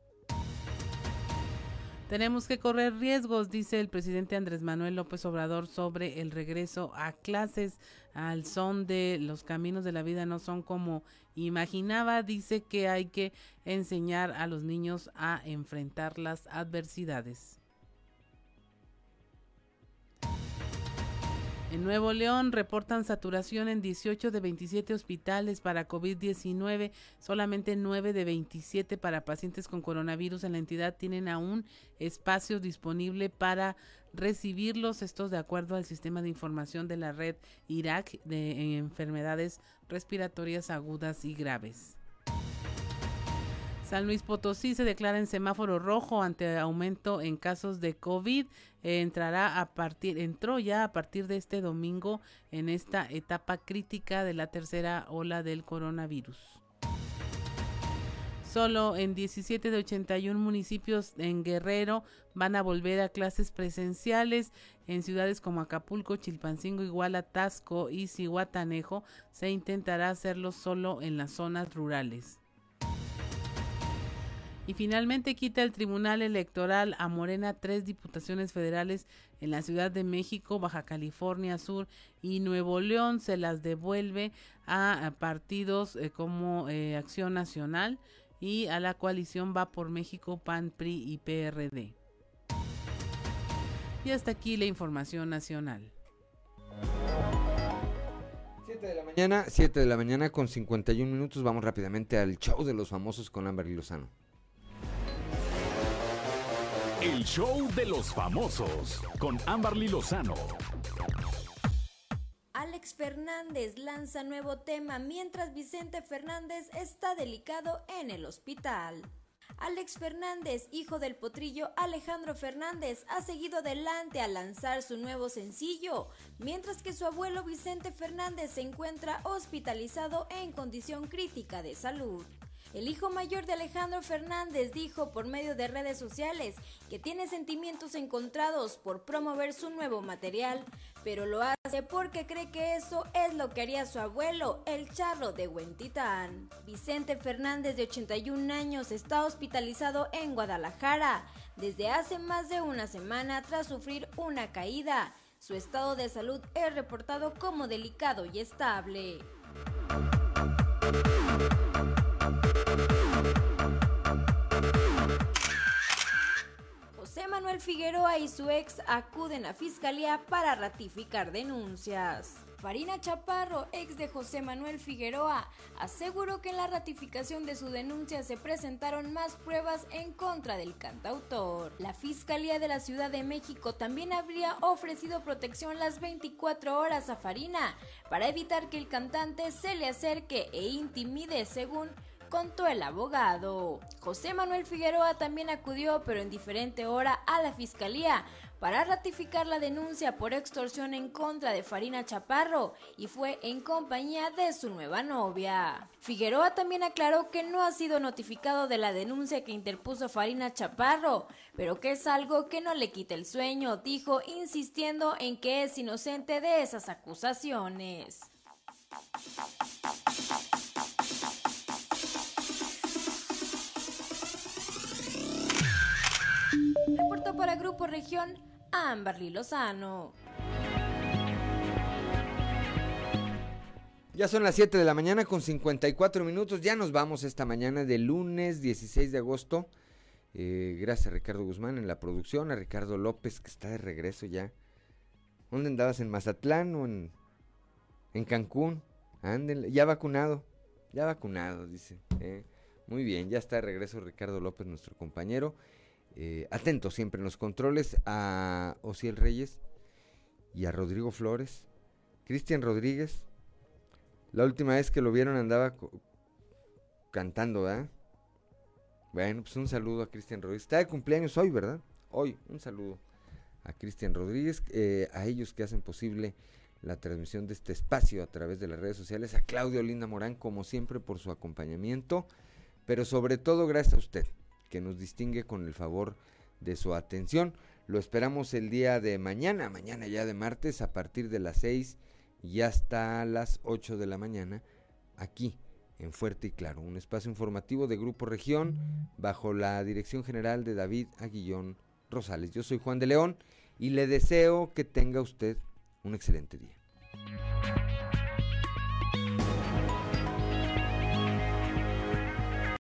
Tenemos que correr riesgos, dice el presidente Andrés Manuel López Obrador sobre el regreso a clases al son de los caminos de la vida no son como imaginaba. Dice que hay que enseñar a los niños a enfrentar las adversidades. En Nuevo León reportan saturación en 18 de 27 hospitales para COVID-19, solamente 9 de 27 para pacientes con coronavirus en la entidad tienen aún espacio disponible para recibirlos, estos de acuerdo al sistema de información de la red Irak de enfermedades respiratorias agudas y graves. San Luis Potosí se declara en semáforo rojo ante aumento en casos de COVID. entrará a partir, entró ya a partir de este domingo en esta etapa crítica de la tercera ola del coronavirus. Solo en 17 de 81 municipios en Guerrero van a volver a clases presenciales. En ciudades como Acapulco, Chilpancingo, Iguala, Tasco y Cihuatanejo se intentará hacerlo solo en las zonas rurales. Y finalmente quita el Tribunal Electoral a Morena tres diputaciones federales en la Ciudad de México, Baja California Sur y Nuevo León. Se las devuelve a, partidos eh, como eh, Acción Nacional y a la coalición Va por México, PAN, PRI y PRD. Y hasta aquí la información nacional. 7 de la mañana, 7 de la mañana con 51 minutos. Vamos rápidamente al show de los famosos con Amber Lozano. El show de los famosos con Amberly Lozano. Alex Fernández lanza nuevo tema mientras Vicente Fernández está delicado en el hospital. Alex Fernández, hijo del potrillo Alejandro Fernández, ha seguido adelante a lanzar su nuevo sencillo, mientras que su abuelo Vicente Fernández se encuentra hospitalizado en condición crítica de salud. El hijo mayor de Alejandro Fernández dijo por medio de redes sociales que tiene sentimientos encontrados por promover su nuevo material, pero lo hace porque cree que eso es lo que haría su abuelo, el charro de Huentitán. Vicente Fernández, de 81 años, está hospitalizado en Guadalajara desde hace más de una semana tras sufrir una caída. Su estado de salud es reportado como delicado y estable. Manuel Figueroa y su ex acuden a fiscalía para ratificar denuncias. Farina Chaparro, ex de José Manuel Figueroa, aseguró que en la ratificación de su denuncia se presentaron más pruebas en contra del cantautor. La Fiscalía de la Ciudad de México también habría ofrecido protección las 24 horas a Farina para evitar que el cantante se le acerque e intimide, según el abogado. José Manuel Figueroa también acudió, pero en diferente hora, a la fiscalía para ratificar la denuncia por extorsión en contra de Farina Chaparro y fue en compañía de su nueva novia. Figueroa también aclaró que no ha sido notificado de la denuncia que interpuso Farina Chaparro, pero que es algo que no le quita el sueño, dijo, insistiendo en que es inocente de esas acusaciones. Para Grupo Región Amberly Lozano. Ya son las 7 de la mañana con 54 minutos. Ya nos vamos esta mañana de lunes 16 de agosto. Eh, gracias a Ricardo Guzmán en la producción, a Ricardo López que está de regreso ya. ¿Dónde andabas? ¿En Mazatlán o en, Cancún? Ya vacunado. Ya vacunado, dice. Eh. Muy bien, ya está de regreso Ricardo López, nuestro compañero. Eh, atento siempre en los controles a Ociel Reyes y a Rodrigo Flores. Cristian Rodríguez, la última vez que lo vieron andaba cantando, ¿verdad? Bueno, pues un saludo a Cristian Rodríguez. Está de cumpleaños hoy, ¿verdad? Hoy, un saludo a Cristian Rodríguez, eh, a ellos que hacen posible la transmisión de este espacio a través de las redes sociales, a Claudio Linda Morán, como siempre, por su acompañamiento, pero sobre todo gracias a usted, que nos distingue con el favor de su atención. Lo esperamos el día de mañana, mañana ya de martes, a partir de las 6 y hasta las 8 de la mañana, aquí en Fuerte y Claro, un espacio informativo de Grupo Región bajo la dirección general de David Aguillón Rosales. Yo soy Juan de León y le deseo que tenga usted un excelente día.